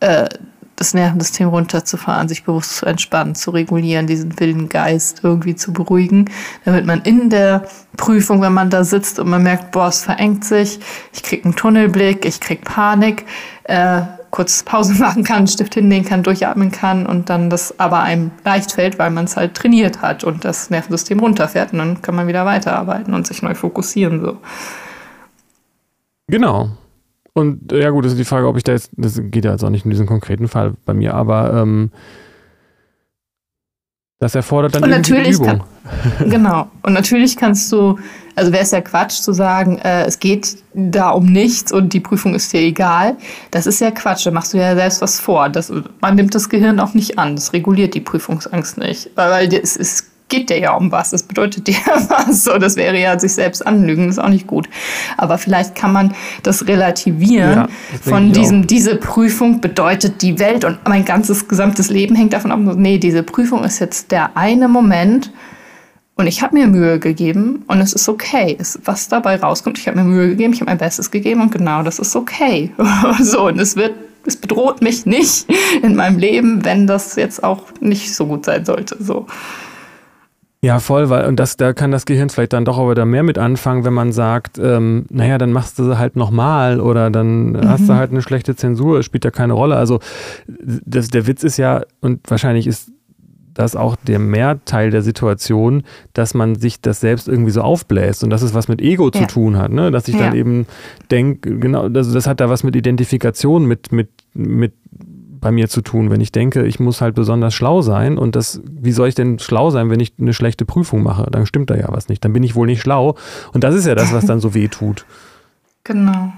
B: äh, das Nervensystem runterzufahren, sich bewusst zu entspannen, zu regulieren, diesen wilden Geist irgendwie zu beruhigen, damit man in der Prüfung, wenn man da sitzt und man merkt, boah, es verengt sich, ich krieg einen Tunnelblick, ich krieg Panik, äh, kurz Pause machen kann, Stift hinlegen kann, durchatmen kann und dann das aber einem leicht fällt, weil man es halt trainiert hat und das Nervensystem runterfährt und dann kann man wieder weiterarbeiten und sich neu fokussieren. So.
A: Genau. Und ja gut, das ist die Frage, ob ich da jetzt, das geht ja jetzt auch nicht in diesem konkreten Fall bei mir, aber ähm, das erfordert dann
B: und natürlich Übung. Kann, genau. Und natürlich kannst du, also wäre es ja Quatsch zu sagen, äh, es geht da um nichts und die Prüfung ist dir egal. Das ist ja Quatsch. Da machst du ja selbst was vor. Das, man nimmt das Gehirn auch nicht an. Das reguliert die Prüfungsangst nicht. Weil, weil es, es geht dir ja um was. Das bedeutet dir was. So, das wäre ja sich selbst anlügen. Ist auch nicht gut. Aber vielleicht kann man das relativieren ja, das von diesem, diese Prüfung bedeutet die Welt und mein ganzes gesamtes Leben hängt davon ab. Nee, diese Prüfung ist jetzt der eine Moment, und ich habe mir Mühe gegeben und es ist okay. Es, was dabei rauskommt, ich habe mir Mühe gegeben, ich habe mein Bestes gegeben und genau das ist okay. so, und es wird, es bedroht mich nicht in meinem Leben, wenn das jetzt auch nicht so gut sein sollte. So.
A: Ja, voll, weil und das, da kann das Gehirn vielleicht dann doch aber da mehr mit anfangen, wenn man sagt, ähm, naja, dann machst du sie halt nochmal oder dann mhm. hast du halt eine schlechte Zensur, es spielt ja keine Rolle. Also das, der Witz ist ja, und wahrscheinlich ist das auch der Mehrteil der Situation, dass man sich das selbst irgendwie so aufbläst und dass es was mit Ego ja. zu tun hat, ne? Dass ich ja. dann eben denke, genau, also das hat da was mit Identifikation, mit, mit, mit bei mir zu tun, wenn ich denke, ich muss halt besonders schlau sein und das, wie soll ich denn schlau sein, wenn ich eine schlechte Prüfung mache? Dann stimmt da ja was nicht. Dann bin ich wohl nicht schlau. Und das ist ja das, was dann so weh tut.
B: Genau.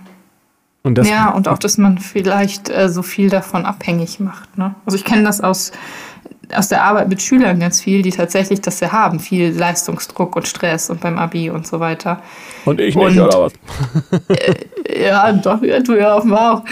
B: Und das, ja, und auch, dass man vielleicht äh, so viel davon abhängig macht. Ne? Also ich kenne das aus aus der Arbeit mit Schülern ganz viel, die tatsächlich das ja haben, viel Leistungsdruck und Stress und beim Abi und so weiter.
A: Und ich nicht, und, oder was?
B: äh, ja, doch, ja, du ja offenbar auch.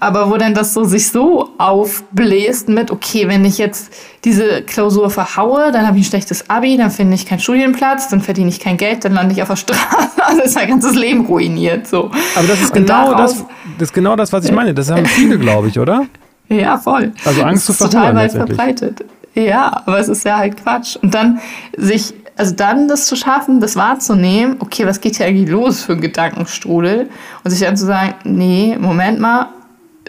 B: Aber wo dann das so sich so aufbläst mit, okay, wenn ich jetzt diese Klausur verhaue, dann habe ich ein schlechtes Abi, dann finde ich keinen Studienplatz, dann verdiene ich kein Geld, dann lande ich auf der Straße. Also ist mein ganzes Leben ruiniert. So.
A: Aber das ist genau das, das ist genau das, was ich meine. Das haben viele, glaube ich, oder?
B: Ja, voll.
A: Also Angst zu verhauen.
B: Total weit verbreitet. Ja, aber es ist ja halt Quatsch. Und dann sich, also dann das zu schaffen, das wahrzunehmen, okay, was geht hier eigentlich los für ein Gedankenstrudel? Und sich dann zu sagen, nee, Moment mal,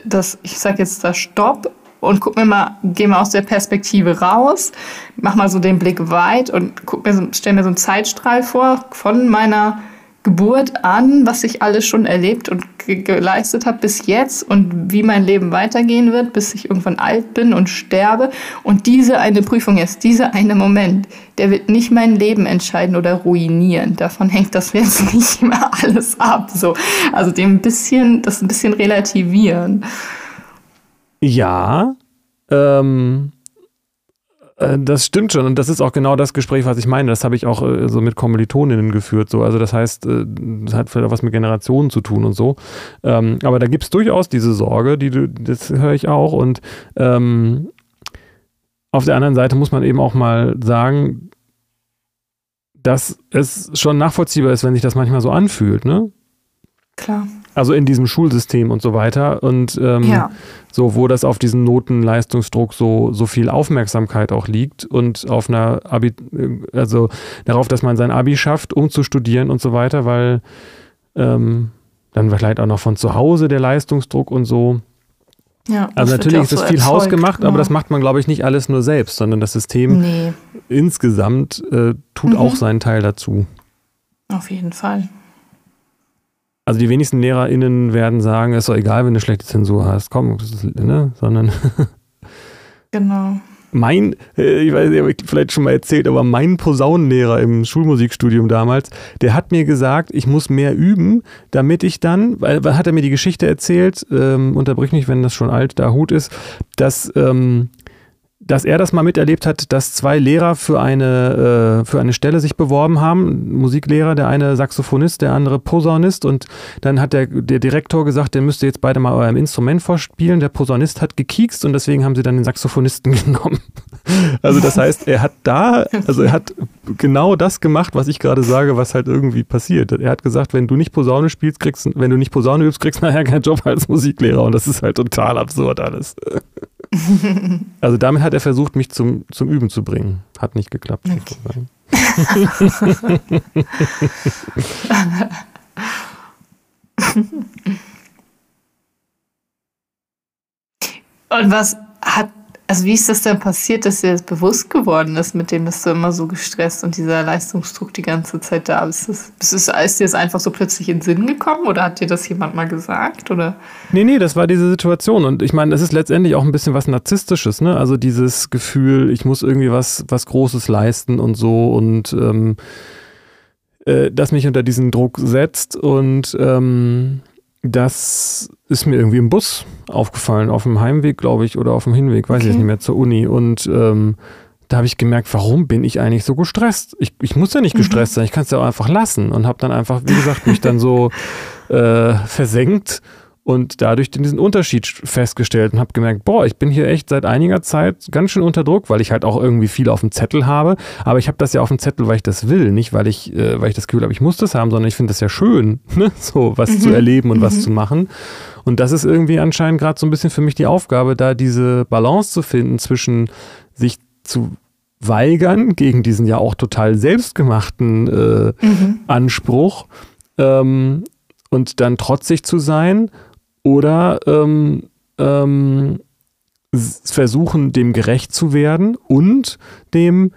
B: das, ich sag jetzt da Stopp und guck mir mal, geh mal aus der Perspektive raus, mach mal so den Blick weit und guck mir so, stell mir so einen Zeitstrahl vor von meiner Geburt an, was ich alles schon erlebt und ge geleistet habe bis jetzt und wie mein Leben weitergehen wird, bis ich irgendwann alt bin und sterbe. Und diese eine Prüfung jetzt, dieser eine Moment, der wird nicht mein Leben entscheiden oder ruinieren. Davon hängt das jetzt nicht mehr alles ab. So. Also dem ein bisschen, das ein bisschen relativieren.
A: Ja, ähm, äh, das stimmt schon und das ist auch genau das Gespräch, was ich meine. Das habe ich auch äh, so mit Kommilitoninnen geführt. So. Also das heißt, äh, das hat vielleicht auch was mit Generationen zu tun und so. Ähm, aber da gibt es durchaus diese Sorge, die du, das höre ich auch. Und ähm, auf der anderen Seite muss man eben auch mal sagen, dass es schon nachvollziehbar ist, wenn sich das manchmal so anfühlt, ne?
B: Klar.
A: Also in diesem Schulsystem und so weiter. Und ähm, ja. so, wo das auf diesen Notenleistungsdruck so, so viel Aufmerksamkeit auch liegt und auf einer Abi, also darauf, dass man sein Abi schafft, um zu studieren und so weiter, weil ähm, dann vielleicht auch noch von zu Hause der Leistungsdruck und so. Ja, also natürlich ist das so viel erzeugt, hausgemacht, ja. aber das macht man, glaube ich, nicht alles nur selbst, sondern das System nee. insgesamt äh, tut mhm. auch seinen Teil dazu.
B: Auf jeden Fall.
A: Also die wenigsten LehrerInnen werden sagen, es ist doch egal, wenn du schlechte Zensur hast. Komm, ne? Sondern.
B: genau.
A: Mein, äh, ich weiß nicht, habe ich vielleicht schon mal erzählt, aber mein Posaunenlehrer im Schulmusikstudium damals, der hat mir gesagt, ich muss mehr üben, damit ich dann, weil, weil hat er mir die Geschichte erzählt, ähm, unterbrich mich, wenn das schon alt, da Hut ist, dass ähm, dass er das mal miterlebt hat, dass zwei Lehrer für eine, äh, für eine Stelle sich beworben haben. Musiklehrer, der eine Saxophonist, der andere Posaunist. Und dann hat der, der Direktor gesagt, der müsste jetzt beide mal eurem Instrument vorspielen. Der Posaunist hat gekiekst und deswegen haben sie dann den Saxophonisten genommen. Also das heißt, er hat da, also er hat genau das gemacht, was ich gerade sage, was halt irgendwie passiert. Er hat gesagt, wenn du nicht Posaune spielst, kriegst, wenn du nicht Posaune übst, kriegst du nachher keinen Job als Musiklehrer. Und das ist halt total absurd alles. also damit hat er versucht, mich zum, zum Üben zu bringen. Hat nicht geklappt. Okay.
B: Und was hat also wie ist das denn passiert, dass dir das bewusst geworden ist, mit dem, dass du immer so gestresst und dieser Leistungsdruck die ganze Zeit da bist? Ist, ist, ist dir das einfach so plötzlich in den Sinn gekommen oder hat dir das jemand mal gesagt? Oder?
A: Nee, nee, das war diese Situation. Und ich meine, das ist letztendlich auch ein bisschen was Narzisstisches, ne? Also dieses Gefühl, ich muss irgendwie was, was Großes leisten und so und ähm, äh, das mich unter diesen Druck setzt und ähm, das ist mir irgendwie im Bus aufgefallen, auf dem Heimweg, glaube ich, oder auf dem Hinweg, weiß okay. ich nicht mehr, zur Uni. Und ähm, da habe ich gemerkt, warum bin ich eigentlich so gestresst? Ich, ich muss ja nicht mhm. gestresst sein, ich kann es ja auch einfach lassen. Und habe dann einfach, wie gesagt, mich dann so äh, versenkt und dadurch diesen Unterschied festgestellt und habe gemerkt, boah, ich bin hier echt seit einiger Zeit ganz schön unter Druck, weil ich halt auch irgendwie viel auf dem Zettel habe. Aber ich habe das ja auf dem Zettel, weil ich das will, nicht weil ich, äh, weil ich das Gefühl habe, ich muss das haben, sondern ich finde das ja schön, ne? so was mhm. zu erleben und mhm. was zu machen. Und das ist irgendwie anscheinend gerade so ein bisschen für mich die Aufgabe, da diese Balance zu finden zwischen sich zu weigern gegen diesen ja auch total selbstgemachten äh, mhm. Anspruch ähm, und dann trotzig zu sein oder ähm, ähm, versuchen, dem gerecht zu werden und dem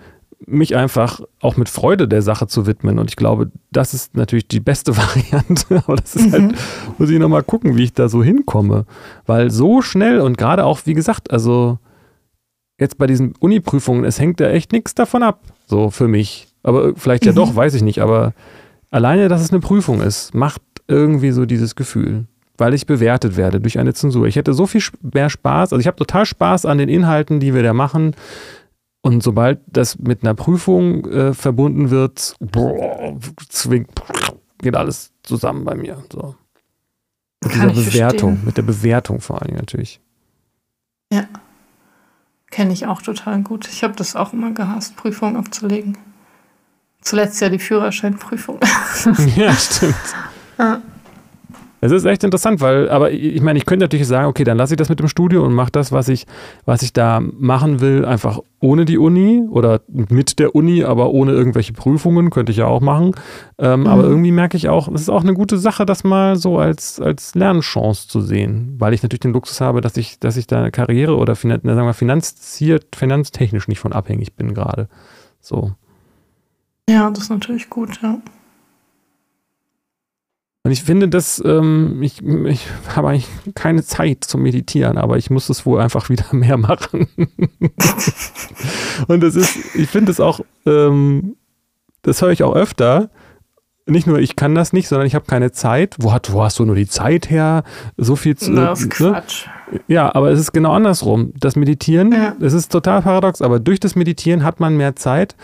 A: mich einfach auch mit Freude der Sache zu widmen. Und ich glaube, das ist natürlich die beste Variante. Aber das ist halt, mhm. halt, muss ich nochmal gucken, wie ich da so hinkomme. Weil so schnell und gerade auch, wie gesagt, also jetzt bei diesen Uni-Prüfungen, es hängt ja echt nichts davon ab, so für mich. Aber vielleicht ja mhm. doch, weiß ich nicht. Aber alleine, dass es eine Prüfung ist, macht irgendwie so dieses Gefühl weil ich bewertet werde durch eine Zensur. Ich hätte so viel mehr Spaß, also ich habe total Spaß an den Inhalten, die wir da machen. Und sobald das mit einer Prüfung äh, verbunden wird, boah, zwingt, geht alles zusammen bei mir. So. Mit dieser Bewertung, verstehen. mit der Bewertung vor allem natürlich.
B: Ja. Kenne ich auch total gut. Ich habe das auch immer gehasst, Prüfungen abzulegen. Zuletzt ja die Führerscheinprüfung.
A: ja, stimmt. Ja. Es ist echt interessant, weil, aber ich meine, ich könnte natürlich sagen, okay, dann lasse ich das mit dem Studio und mache das, was ich, was ich da machen will, einfach ohne die Uni oder mit der Uni, aber ohne irgendwelche Prüfungen, könnte ich ja auch machen. Ähm, mhm. Aber irgendwie merke ich auch, es ist auch eine gute Sache, das mal so als, als Lernchance zu sehen, weil ich natürlich den Luxus habe, dass ich, dass ich da eine Karriere oder sagen wir, finanziert, finanztechnisch nicht von abhängig bin gerade. So.
B: Ja, das ist natürlich gut, ja.
A: Und ich finde, dass ähm, ich, ich habe eigentlich keine Zeit zum Meditieren, aber ich muss es wohl einfach wieder mehr machen. und das ist, ich finde es auch, ähm, das höre ich auch öfter. Nicht nur ich kann das nicht, sondern ich habe keine Zeit. Wo, hat, wo hast du nur die Zeit her? So viel zu.
B: Das ist ne? Quatsch.
A: Ja, aber es ist genau andersrum. Das Meditieren, ja. es ist total paradox, aber durch das Meditieren hat man mehr Zeit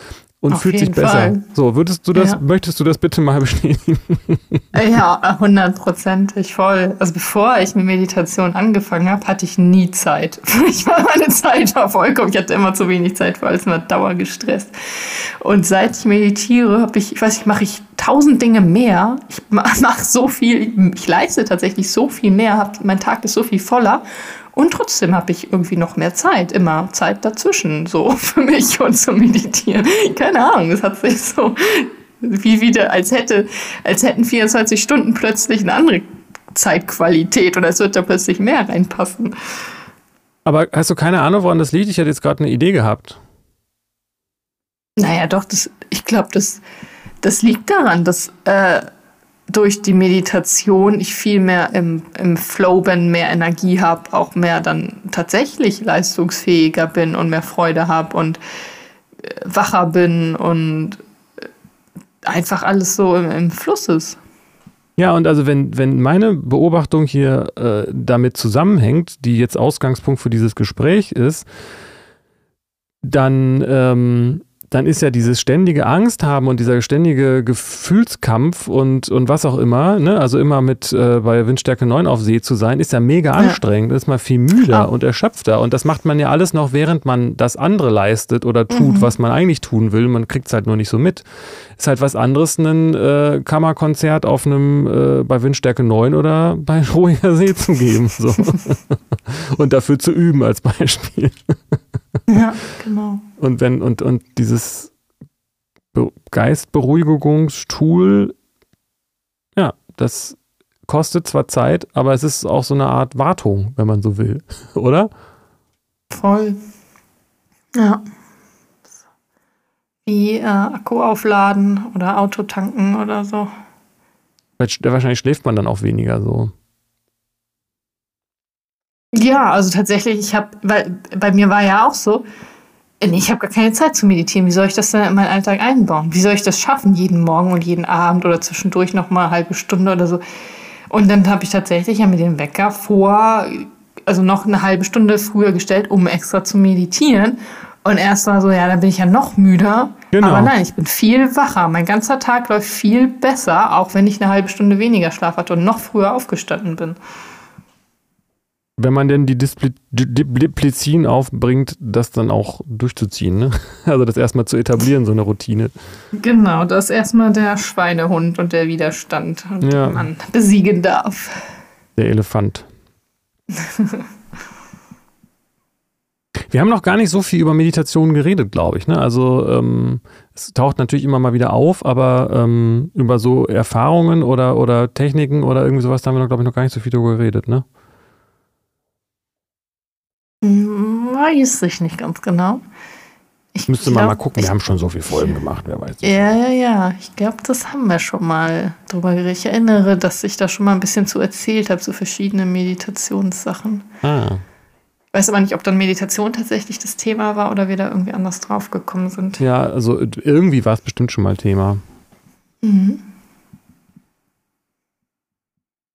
A: und Auf fühlt sich besser. Fall. So, würdest du das, ja. möchtest du das bitte mal bestätigen?
B: Ja, hundertprozentig voll. Also bevor ich mit Meditation angefangen habe, hatte ich nie Zeit. Ich war meine Zeit war vollkommen, ich hatte immer zu wenig Zeit, weil es immer dauergestresst. Und seit ich meditiere, habe ich, ich weiß nicht, mache ich tausend Dinge mehr. Ich mache so viel, ich leiste tatsächlich so viel mehr, mein Tag ist so viel voller. Und trotzdem habe ich irgendwie noch mehr Zeit, immer Zeit dazwischen, so für mich und zu meditieren. Keine Ahnung, es hat sich so wie wieder, als hätte, als hätten 24 Stunden plötzlich eine andere Zeitqualität oder es wird da plötzlich mehr reinpassen.
A: Aber hast du keine Ahnung, woran das liegt? Ich hätte jetzt gerade eine Idee gehabt.
B: Naja, doch, das, ich glaube, das, das liegt daran, dass äh, durch die Meditation ich viel mehr im, im Flow bin, mehr Energie habe, auch mehr dann tatsächlich leistungsfähiger bin und mehr Freude habe und äh, wacher bin und äh, einfach alles so im, im, Fluss ist.
A: Ja, und also wenn, wenn meine Beobachtung hier äh, damit zusammenhängt, die jetzt Ausgangspunkt für dieses Gespräch ist, dann ähm, dann ist ja dieses ständige Angst haben und dieser ständige Gefühlskampf und, und was auch immer, ne? also immer mit äh, bei Windstärke 9 auf See zu sein, ist ja mega ja. anstrengend, ist mal viel müder ja. und erschöpfter. Und das macht man ja alles noch, während man das andere leistet oder tut, mhm. was man eigentlich tun will. Man kriegt es halt nur nicht so mit. Ist halt was anderes, ein äh, Kammerkonzert auf einem äh, bei Windstärke 9 oder bei ruhiger See zu geben. So. und dafür zu üben als Beispiel.
B: Ja, genau.
A: Und wenn, und, und dieses Be Geistberuhigungstool, ja, das kostet zwar Zeit, aber es ist auch so eine Art Wartung, wenn man so will, oder?
B: Voll. Ja. Wie äh, Akku aufladen oder Auto tanken oder so.
A: Wahrscheinlich schläft man dann auch weniger so.
B: Ja, also tatsächlich, ich habe, weil bei mir war ja auch so, ich habe gar keine Zeit zu meditieren. Wie soll ich das denn in meinen Alltag einbauen? Wie soll ich das schaffen, jeden Morgen und jeden Abend oder zwischendurch noch mal eine halbe Stunde oder so? Und dann habe ich tatsächlich ja mit dem Wecker vor, also noch eine halbe Stunde früher gestellt, um extra zu meditieren. Und erst war so, ja, dann bin ich ja noch müder. Genau. Aber nein, ich bin viel wacher. Mein ganzer Tag läuft viel besser, auch wenn ich eine halbe Stunde weniger Schlaf hatte und noch früher aufgestanden bin
A: wenn man denn die Disziplin aufbringt, das dann auch durchzuziehen. Ne? Also das erstmal zu etablieren, so eine Routine.
B: Genau, das erstmal der Schweinehund und der Widerstand, ja. den man besiegen darf.
A: Der Elefant. Wir haben noch gar nicht so viel über Meditation geredet, glaube ich. Ne? Also ähm, es taucht natürlich immer mal wieder auf, aber ähm, über so Erfahrungen oder, oder Techniken oder irgendwie sowas da haben wir, glaube ich, noch gar nicht so viel darüber geredet, ne?
B: Weiß ich nicht ganz genau.
A: Ich müsste glaub, mal, mal gucken, wir haben schon so viele Folgen gemacht, wer weiß.
B: Ja, ja, ja. Ich glaube, das haben wir schon mal drüber geredet. Ich erinnere, dass ich da schon mal ein bisschen zu erzählt habe, so verschiedene Meditationssachen. Ah. Ich weiß aber nicht, ob dann Meditation tatsächlich das Thema war oder wir da irgendwie anders drauf gekommen sind.
A: Ja, also irgendwie war es bestimmt schon mal Thema. Mhm.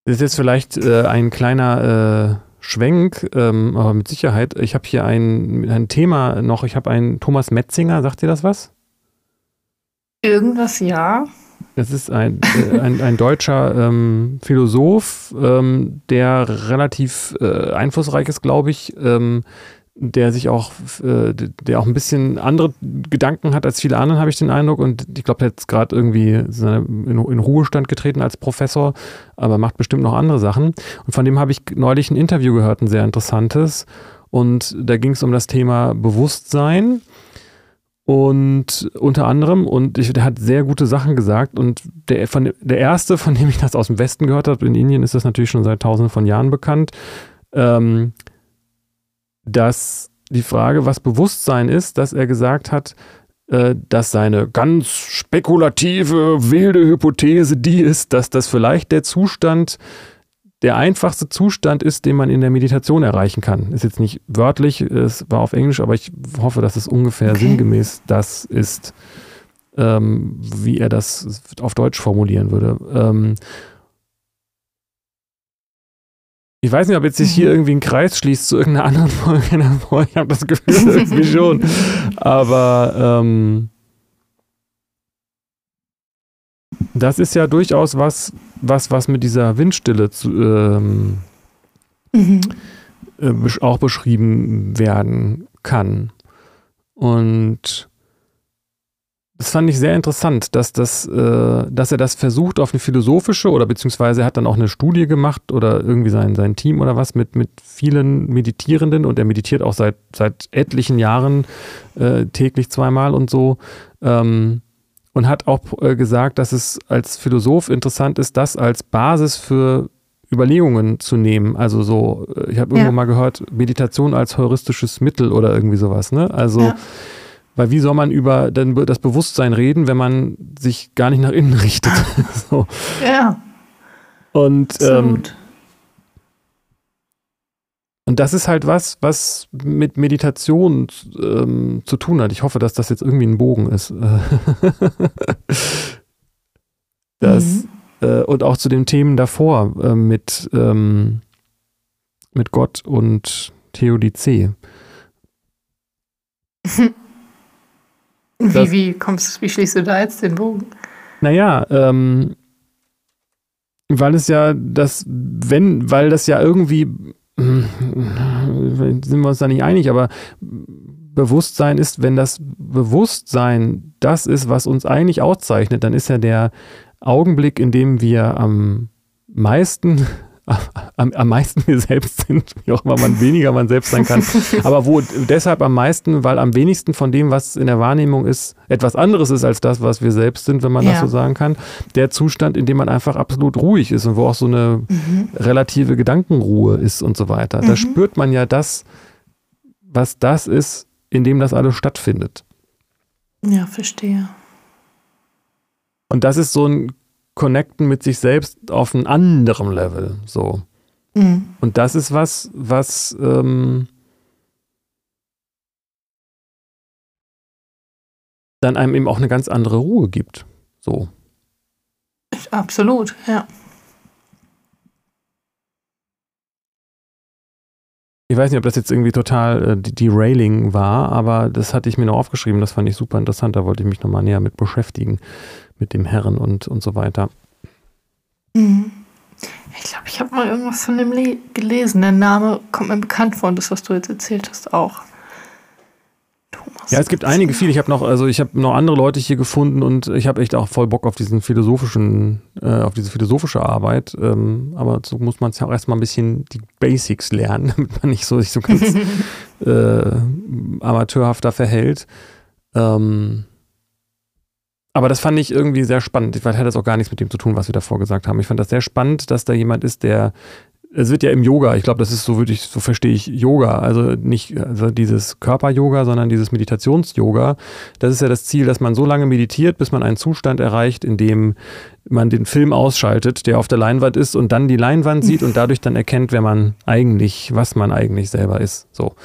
A: Das ist jetzt vielleicht äh, ein kleiner äh, Schwenk, ähm, aber mit Sicherheit. Ich habe hier ein, ein Thema noch. Ich habe einen Thomas Metzinger. Sagt dir das was?
B: Irgendwas ja.
A: Das ist ein, äh, ein, ein, deutscher ähm, Philosoph, ähm, der relativ äh, einflussreich ist, glaube ich, ähm, der sich auch, äh, der auch ein bisschen andere Gedanken hat als viele anderen, habe ich den Eindruck. Und ich glaube, der jetzt gerade irgendwie in, in, Ruhestand getreten als Professor, aber macht bestimmt noch andere Sachen. Und von dem habe ich neulich ein Interview gehört, ein sehr interessantes. Und da ging es um das Thema Bewusstsein. Und unter anderem, und ich, der hat sehr gute Sachen gesagt. Und der, von, der erste, von dem ich das aus dem Westen gehört habe, in Indien ist das natürlich schon seit tausenden von Jahren bekannt, ähm, dass die Frage, was Bewusstsein ist, dass er gesagt hat, äh, dass seine ganz spekulative, wilde Hypothese die ist, dass das vielleicht der Zustand, der einfachste Zustand ist, den man in der Meditation erreichen kann. Ist jetzt nicht wörtlich, es war auf Englisch, aber ich hoffe, dass es ungefähr okay. sinngemäß das ist, ähm, wie er das auf Deutsch formulieren würde. Ähm, ich weiß nicht, ob jetzt sich hier mhm. irgendwie ein Kreis schließt zu irgendeiner anderen Folge. Ich habe das Gefühl irgendwie schon. Aber ähm, das ist ja durchaus was, was, was mit dieser Windstille zu, ähm, mhm. äh, auch beschrieben werden kann. Und das fand ich sehr interessant, dass, das, äh, dass er das versucht auf eine philosophische oder beziehungsweise er hat dann auch eine Studie gemacht oder irgendwie sein, sein Team oder was mit, mit vielen Meditierenden und er meditiert auch seit, seit etlichen Jahren äh, täglich zweimal und so. Ähm, und hat auch äh, gesagt, dass es als Philosoph interessant ist, das als Basis für Überlegungen zu nehmen. Also so, äh, ich habe ja. irgendwo mal gehört, Meditation als heuristisches Mittel oder irgendwie sowas. Ne? Also ja weil wie soll man über das Bewusstsein reden, wenn man sich gar nicht nach innen richtet? so.
B: Ja.
A: Und, ähm, und das ist halt was, was mit Meditation ähm, zu tun hat. Ich hoffe, dass das jetzt irgendwie ein Bogen ist. das, mhm. äh, und auch zu den Themen davor äh, mit, ähm, mit Gott und Theodizee.
B: Wie, wie kommst wie schließt du da jetzt den Bogen?
A: Naja, ähm, weil es ja das, wenn, weil das ja irgendwie, sind wir uns da nicht einig, aber Bewusstsein ist, wenn das Bewusstsein das ist, was uns eigentlich auszeichnet, dann ist ja der Augenblick, in dem wir am meisten am, am meisten wir selbst sind, wie auch immer man weniger man selbst sein kann. Aber wo deshalb am meisten, weil am wenigsten von dem, was in der Wahrnehmung ist, etwas anderes ist als das, was wir selbst sind, wenn man ja. das so sagen kann. Der Zustand, in dem man einfach absolut ruhig ist und wo auch so eine mhm. relative Gedankenruhe ist und so weiter. Mhm. Da spürt man ja das, was das ist, in dem das alles stattfindet.
B: Ja, verstehe.
A: Und das ist so ein connecten mit sich selbst auf einem anderen Level. So. Mhm. Und das ist was, was ähm, dann einem eben auch eine ganz andere Ruhe gibt. So.
B: Absolut, ja.
A: Ich weiß nicht, ob das jetzt irgendwie total äh, derailing war, aber das hatte ich mir noch aufgeschrieben. Das fand ich super interessant. Da wollte ich mich nochmal näher mit beschäftigen mit dem Herren und, und so weiter.
B: Mhm. Ich glaube, ich habe mal irgendwas von dem gelesen. Der Name kommt mir bekannt vor und das, was du jetzt erzählt hast, auch.
A: Thomas. Ja, es gibt einige viele. Ich habe noch, also ich habe noch andere Leute hier gefunden und ich habe echt auch voll Bock auf diesen philosophischen, äh, auf diese philosophische Arbeit. Ähm, aber so muss man es ja auch erstmal ein bisschen die Basics lernen, damit man nicht so sich so ganz äh, amateurhafter verhält. Ähm, aber das fand ich irgendwie sehr spannend. Ich hatte das auch gar nichts mit dem zu tun, was wir davor gesagt haben. Ich fand das sehr spannend, dass da jemand ist, der es wird ja im Yoga, ich glaube, das ist so würde ich, so verstehe ich Yoga, also nicht also dieses Körper-Yoga, sondern dieses Meditations-Yoga. Das ist ja das Ziel, dass man so lange meditiert, bis man einen Zustand erreicht, in dem man den Film ausschaltet, der auf der Leinwand ist und dann die Leinwand sieht und dadurch dann erkennt, wer man eigentlich, was man eigentlich selber ist. So.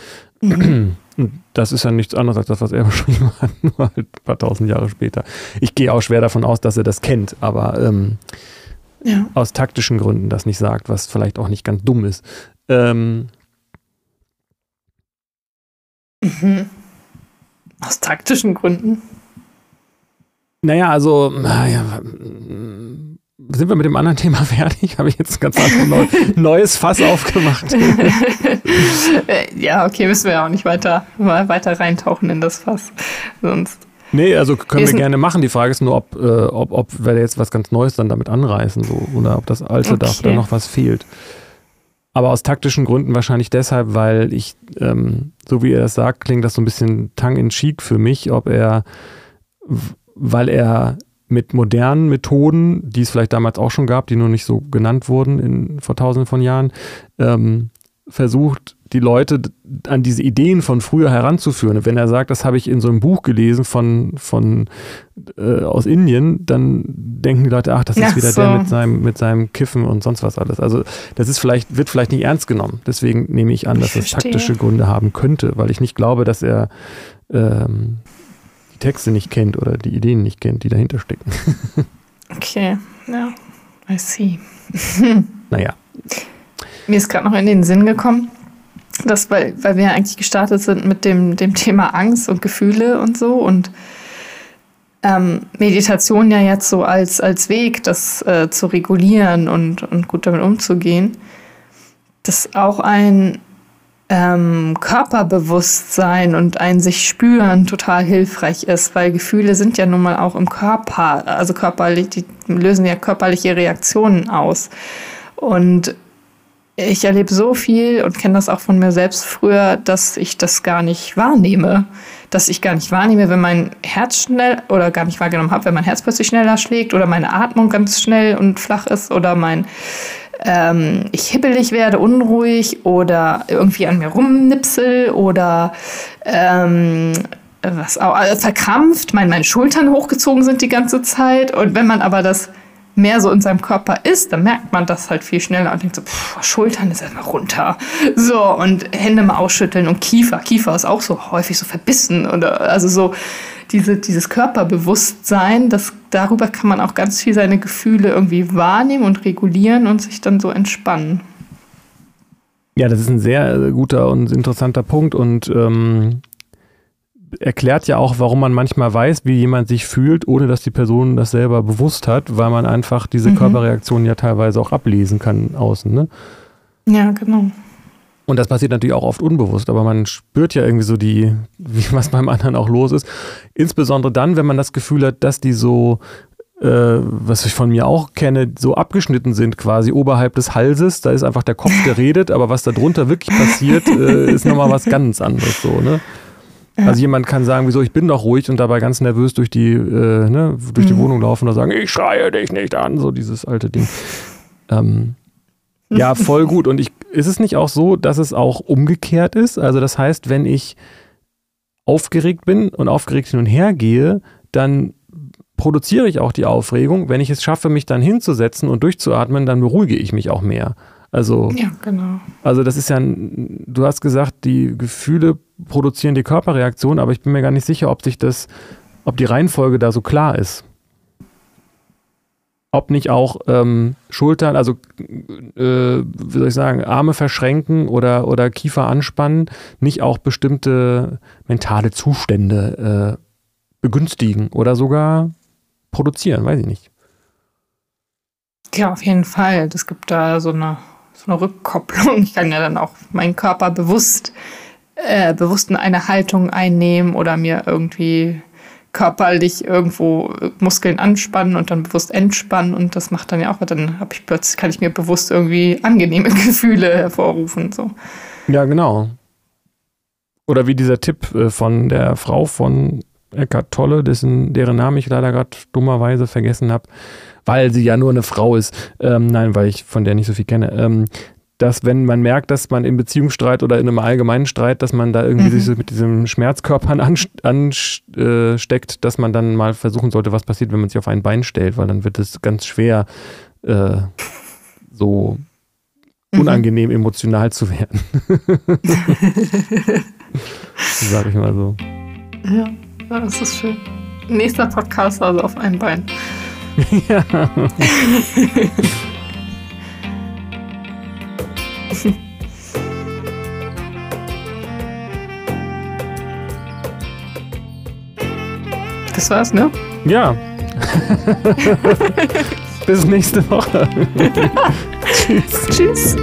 A: Und das ist ja nichts anderes als das, was er beschrieben hat, nur halt ein paar tausend Jahre später. Ich gehe auch schwer davon aus, dass er das kennt, aber ähm, ja. aus taktischen Gründen das nicht sagt, was vielleicht auch nicht ganz dumm ist. Ähm,
B: mhm. Aus taktischen Gründen?
A: Naja, also, naja, sind wir mit dem anderen Thema fertig? Habe ich jetzt ein ganz neues Fass aufgemacht?
B: ja, okay, müssen wir ja auch nicht weiter, weiter reintauchen in das Fass. Sonst.
A: Nee, also können wir gerne machen. Die Frage ist nur, ob, äh, ob, ob wir jetzt was ganz Neues dann damit anreißen so, oder ob das alte okay. darf, da noch was fehlt. Aber aus taktischen Gründen wahrscheinlich deshalb, weil ich, ähm, so wie er es sagt, klingt das so ein bisschen tongue in cheek für mich, ob er, weil er mit modernen Methoden, die es vielleicht damals auch schon gab, die nur nicht so genannt wurden in, vor tausenden von Jahren, ähm, versucht, die Leute an diese Ideen von früher heranzuführen. Wenn er sagt, das habe ich in so einem Buch gelesen von, von äh, aus Indien, dann denken die Leute, ach, das ist ach wieder so. der mit seinem, mit seinem Kiffen und sonst was alles. Also das ist vielleicht, wird vielleicht nicht ernst genommen. Deswegen nehme ich an, dass es taktische Gründe haben könnte, weil ich nicht glaube, dass er ähm, die Texte nicht kennt oder die Ideen nicht kennt, die dahinter stecken.
B: okay, ja, I see.
A: naja.
B: Mir ist gerade noch in den Sinn gekommen, dass, weil, weil wir eigentlich gestartet sind mit dem, dem Thema Angst und Gefühle und so und ähm, Meditation ja jetzt so als, als Weg, das äh, zu regulieren und, und gut damit umzugehen, dass auch ein ähm, Körperbewusstsein und ein sich spüren total hilfreich ist, weil Gefühle sind ja nun mal auch im Körper, also körperlich, die lösen ja körperliche Reaktionen aus. Und ich erlebe so viel und kenne das auch von mir selbst früher, dass ich das gar nicht wahrnehme. Dass ich gar nicht wahrnehme, wenn mein Herz schnell oder gar nicht wahrgenommen habe, wenn mein Herz plötzlich schneller schlägt oder meine Atmung ganz schnell und flach ist oder mein ähm, ich hibbelig werde, unruhig oder irgendwie an mir rumnipsel oder ähm, was auch, also verkrampft, mein, meine Schultern hochgezogen sind die ganze Zeit. Und wenn man aber das mehr so in seinem Körper ist, dann merkt man das halt viel schneller und denkt so, pff, Schultern ist erstmal runter. So, und Hände mal ausschütteln und Kiefer. Kiefer ist auch so häufig so verbissen oder also so diese, dieses Körperbewusstsein, das, darüber kann man auch ganz viel seine Gefühle irgendwie wahrnehmen und regulieren und sich dann so entspannen.
A: Ja, das ist ein sehr guter und interessanter Punkt und ähm, erklärt ja auch, warum man manchmal weiß, wie jemand sich fühlt, ohne dass die Person das selber bewusst hat, weil man einfach diese mhm. Körperreaktionen ja teilweise auch ablesen kann außen. Ne?
B: Ja, genau.
A: Und das passiert natürlich auch oft unbewusst, aber man spürt ja irgendwie so die, wie, was beim anderen auch los ist. Insbesondere dann, wenn man das Gefühl hat, dass die so, äh, was ich von mir auch kenne, so abgeschnitten sind quasi oberhalb des Halses. Da ist einfach der Kopf, der redet, aber was da drunter wirklich passiert, äh, ist nochmal was ganz anderes so, ne? Also jemand kann sagen, wieso ich bin doch ruhig und dabei ganz nervös durch die, äh, ne, durch die mhm. Wohnung laufen und sagen, ich schreie dich nicht an, so dieses alte Ding. Ähm, ja, voll gut. Und ich, ist es nicht auch so, dass es auch umgekehrt ist? Also das heißt, wenn ich aufgeregt bin und aufgeregt hin und her gehe, dann produziere ich auch die Aufregung. Wenn ich es schaffe, mich dann hinzusetzen und durchzuatmen, dann beruhige ich mich auch mehr. Also,
B: ja, genau.
A: Also das ist ja, du hast gesagt, die Gefühle produzieren die Körperreaktion, aber ich bin mir gar nicht sicher, ob sich das, ob die Reihenfolge da so klar ist. Ob nicht auch ähm, Schultern, also äh, wie soll ich sagen, Arme verschränken oder, oder Kiefer anspannen, nicht auch bestimmte mentale Zustände äh, begünstigen oder sogar produzieren, weiß ich nicht.
B: Ja, auf jeden Fall. Es gibt da so eine so eine Rückkopplung. Ich kann ja dann auch meinen Körper bewusst, äh, bewusst in eine Haltung einnehmen oder mir irgendwie körperlich irgendwo Muskeln anspannen und dann bewusst entspannen und das macht dann ja auch, dann habe ich plötzlich, kann ich mir bewusst irgendwie angenehme Gefühle hervorrufen. So.
A: Ja, genau. Oder wie dieser Tipp äh, von der Frau von Eckart Tolle, dessen, deren Namen ich leider gerade dummerweise vergessen habe, weil sie ja nur eine Frau ist. Ähm, nein, weil ich von der nicht so viel kenne. Ähm, dass wenn man merkt, dass man in Beziehungsstreit oder in einem allgemeinen Streit, dass man da irgendwie mhm. sich mit diesem Schmerzkörpern ansteckt, an, äh, dass man dann mal versuchen sollte, was passiert, wenn man sich auf ein Bein stellt, weil dann wird es ganz schwer, äh, so mhm. unangenehm emotional zu werden. Sag ich mal so.
B: Ja, das ist schön. Nächster Podcast also auf ein Bein. Ja. Das war's, ne?
A: Ja. Bis nächste Woche.
B: Tschüss. Tschüss.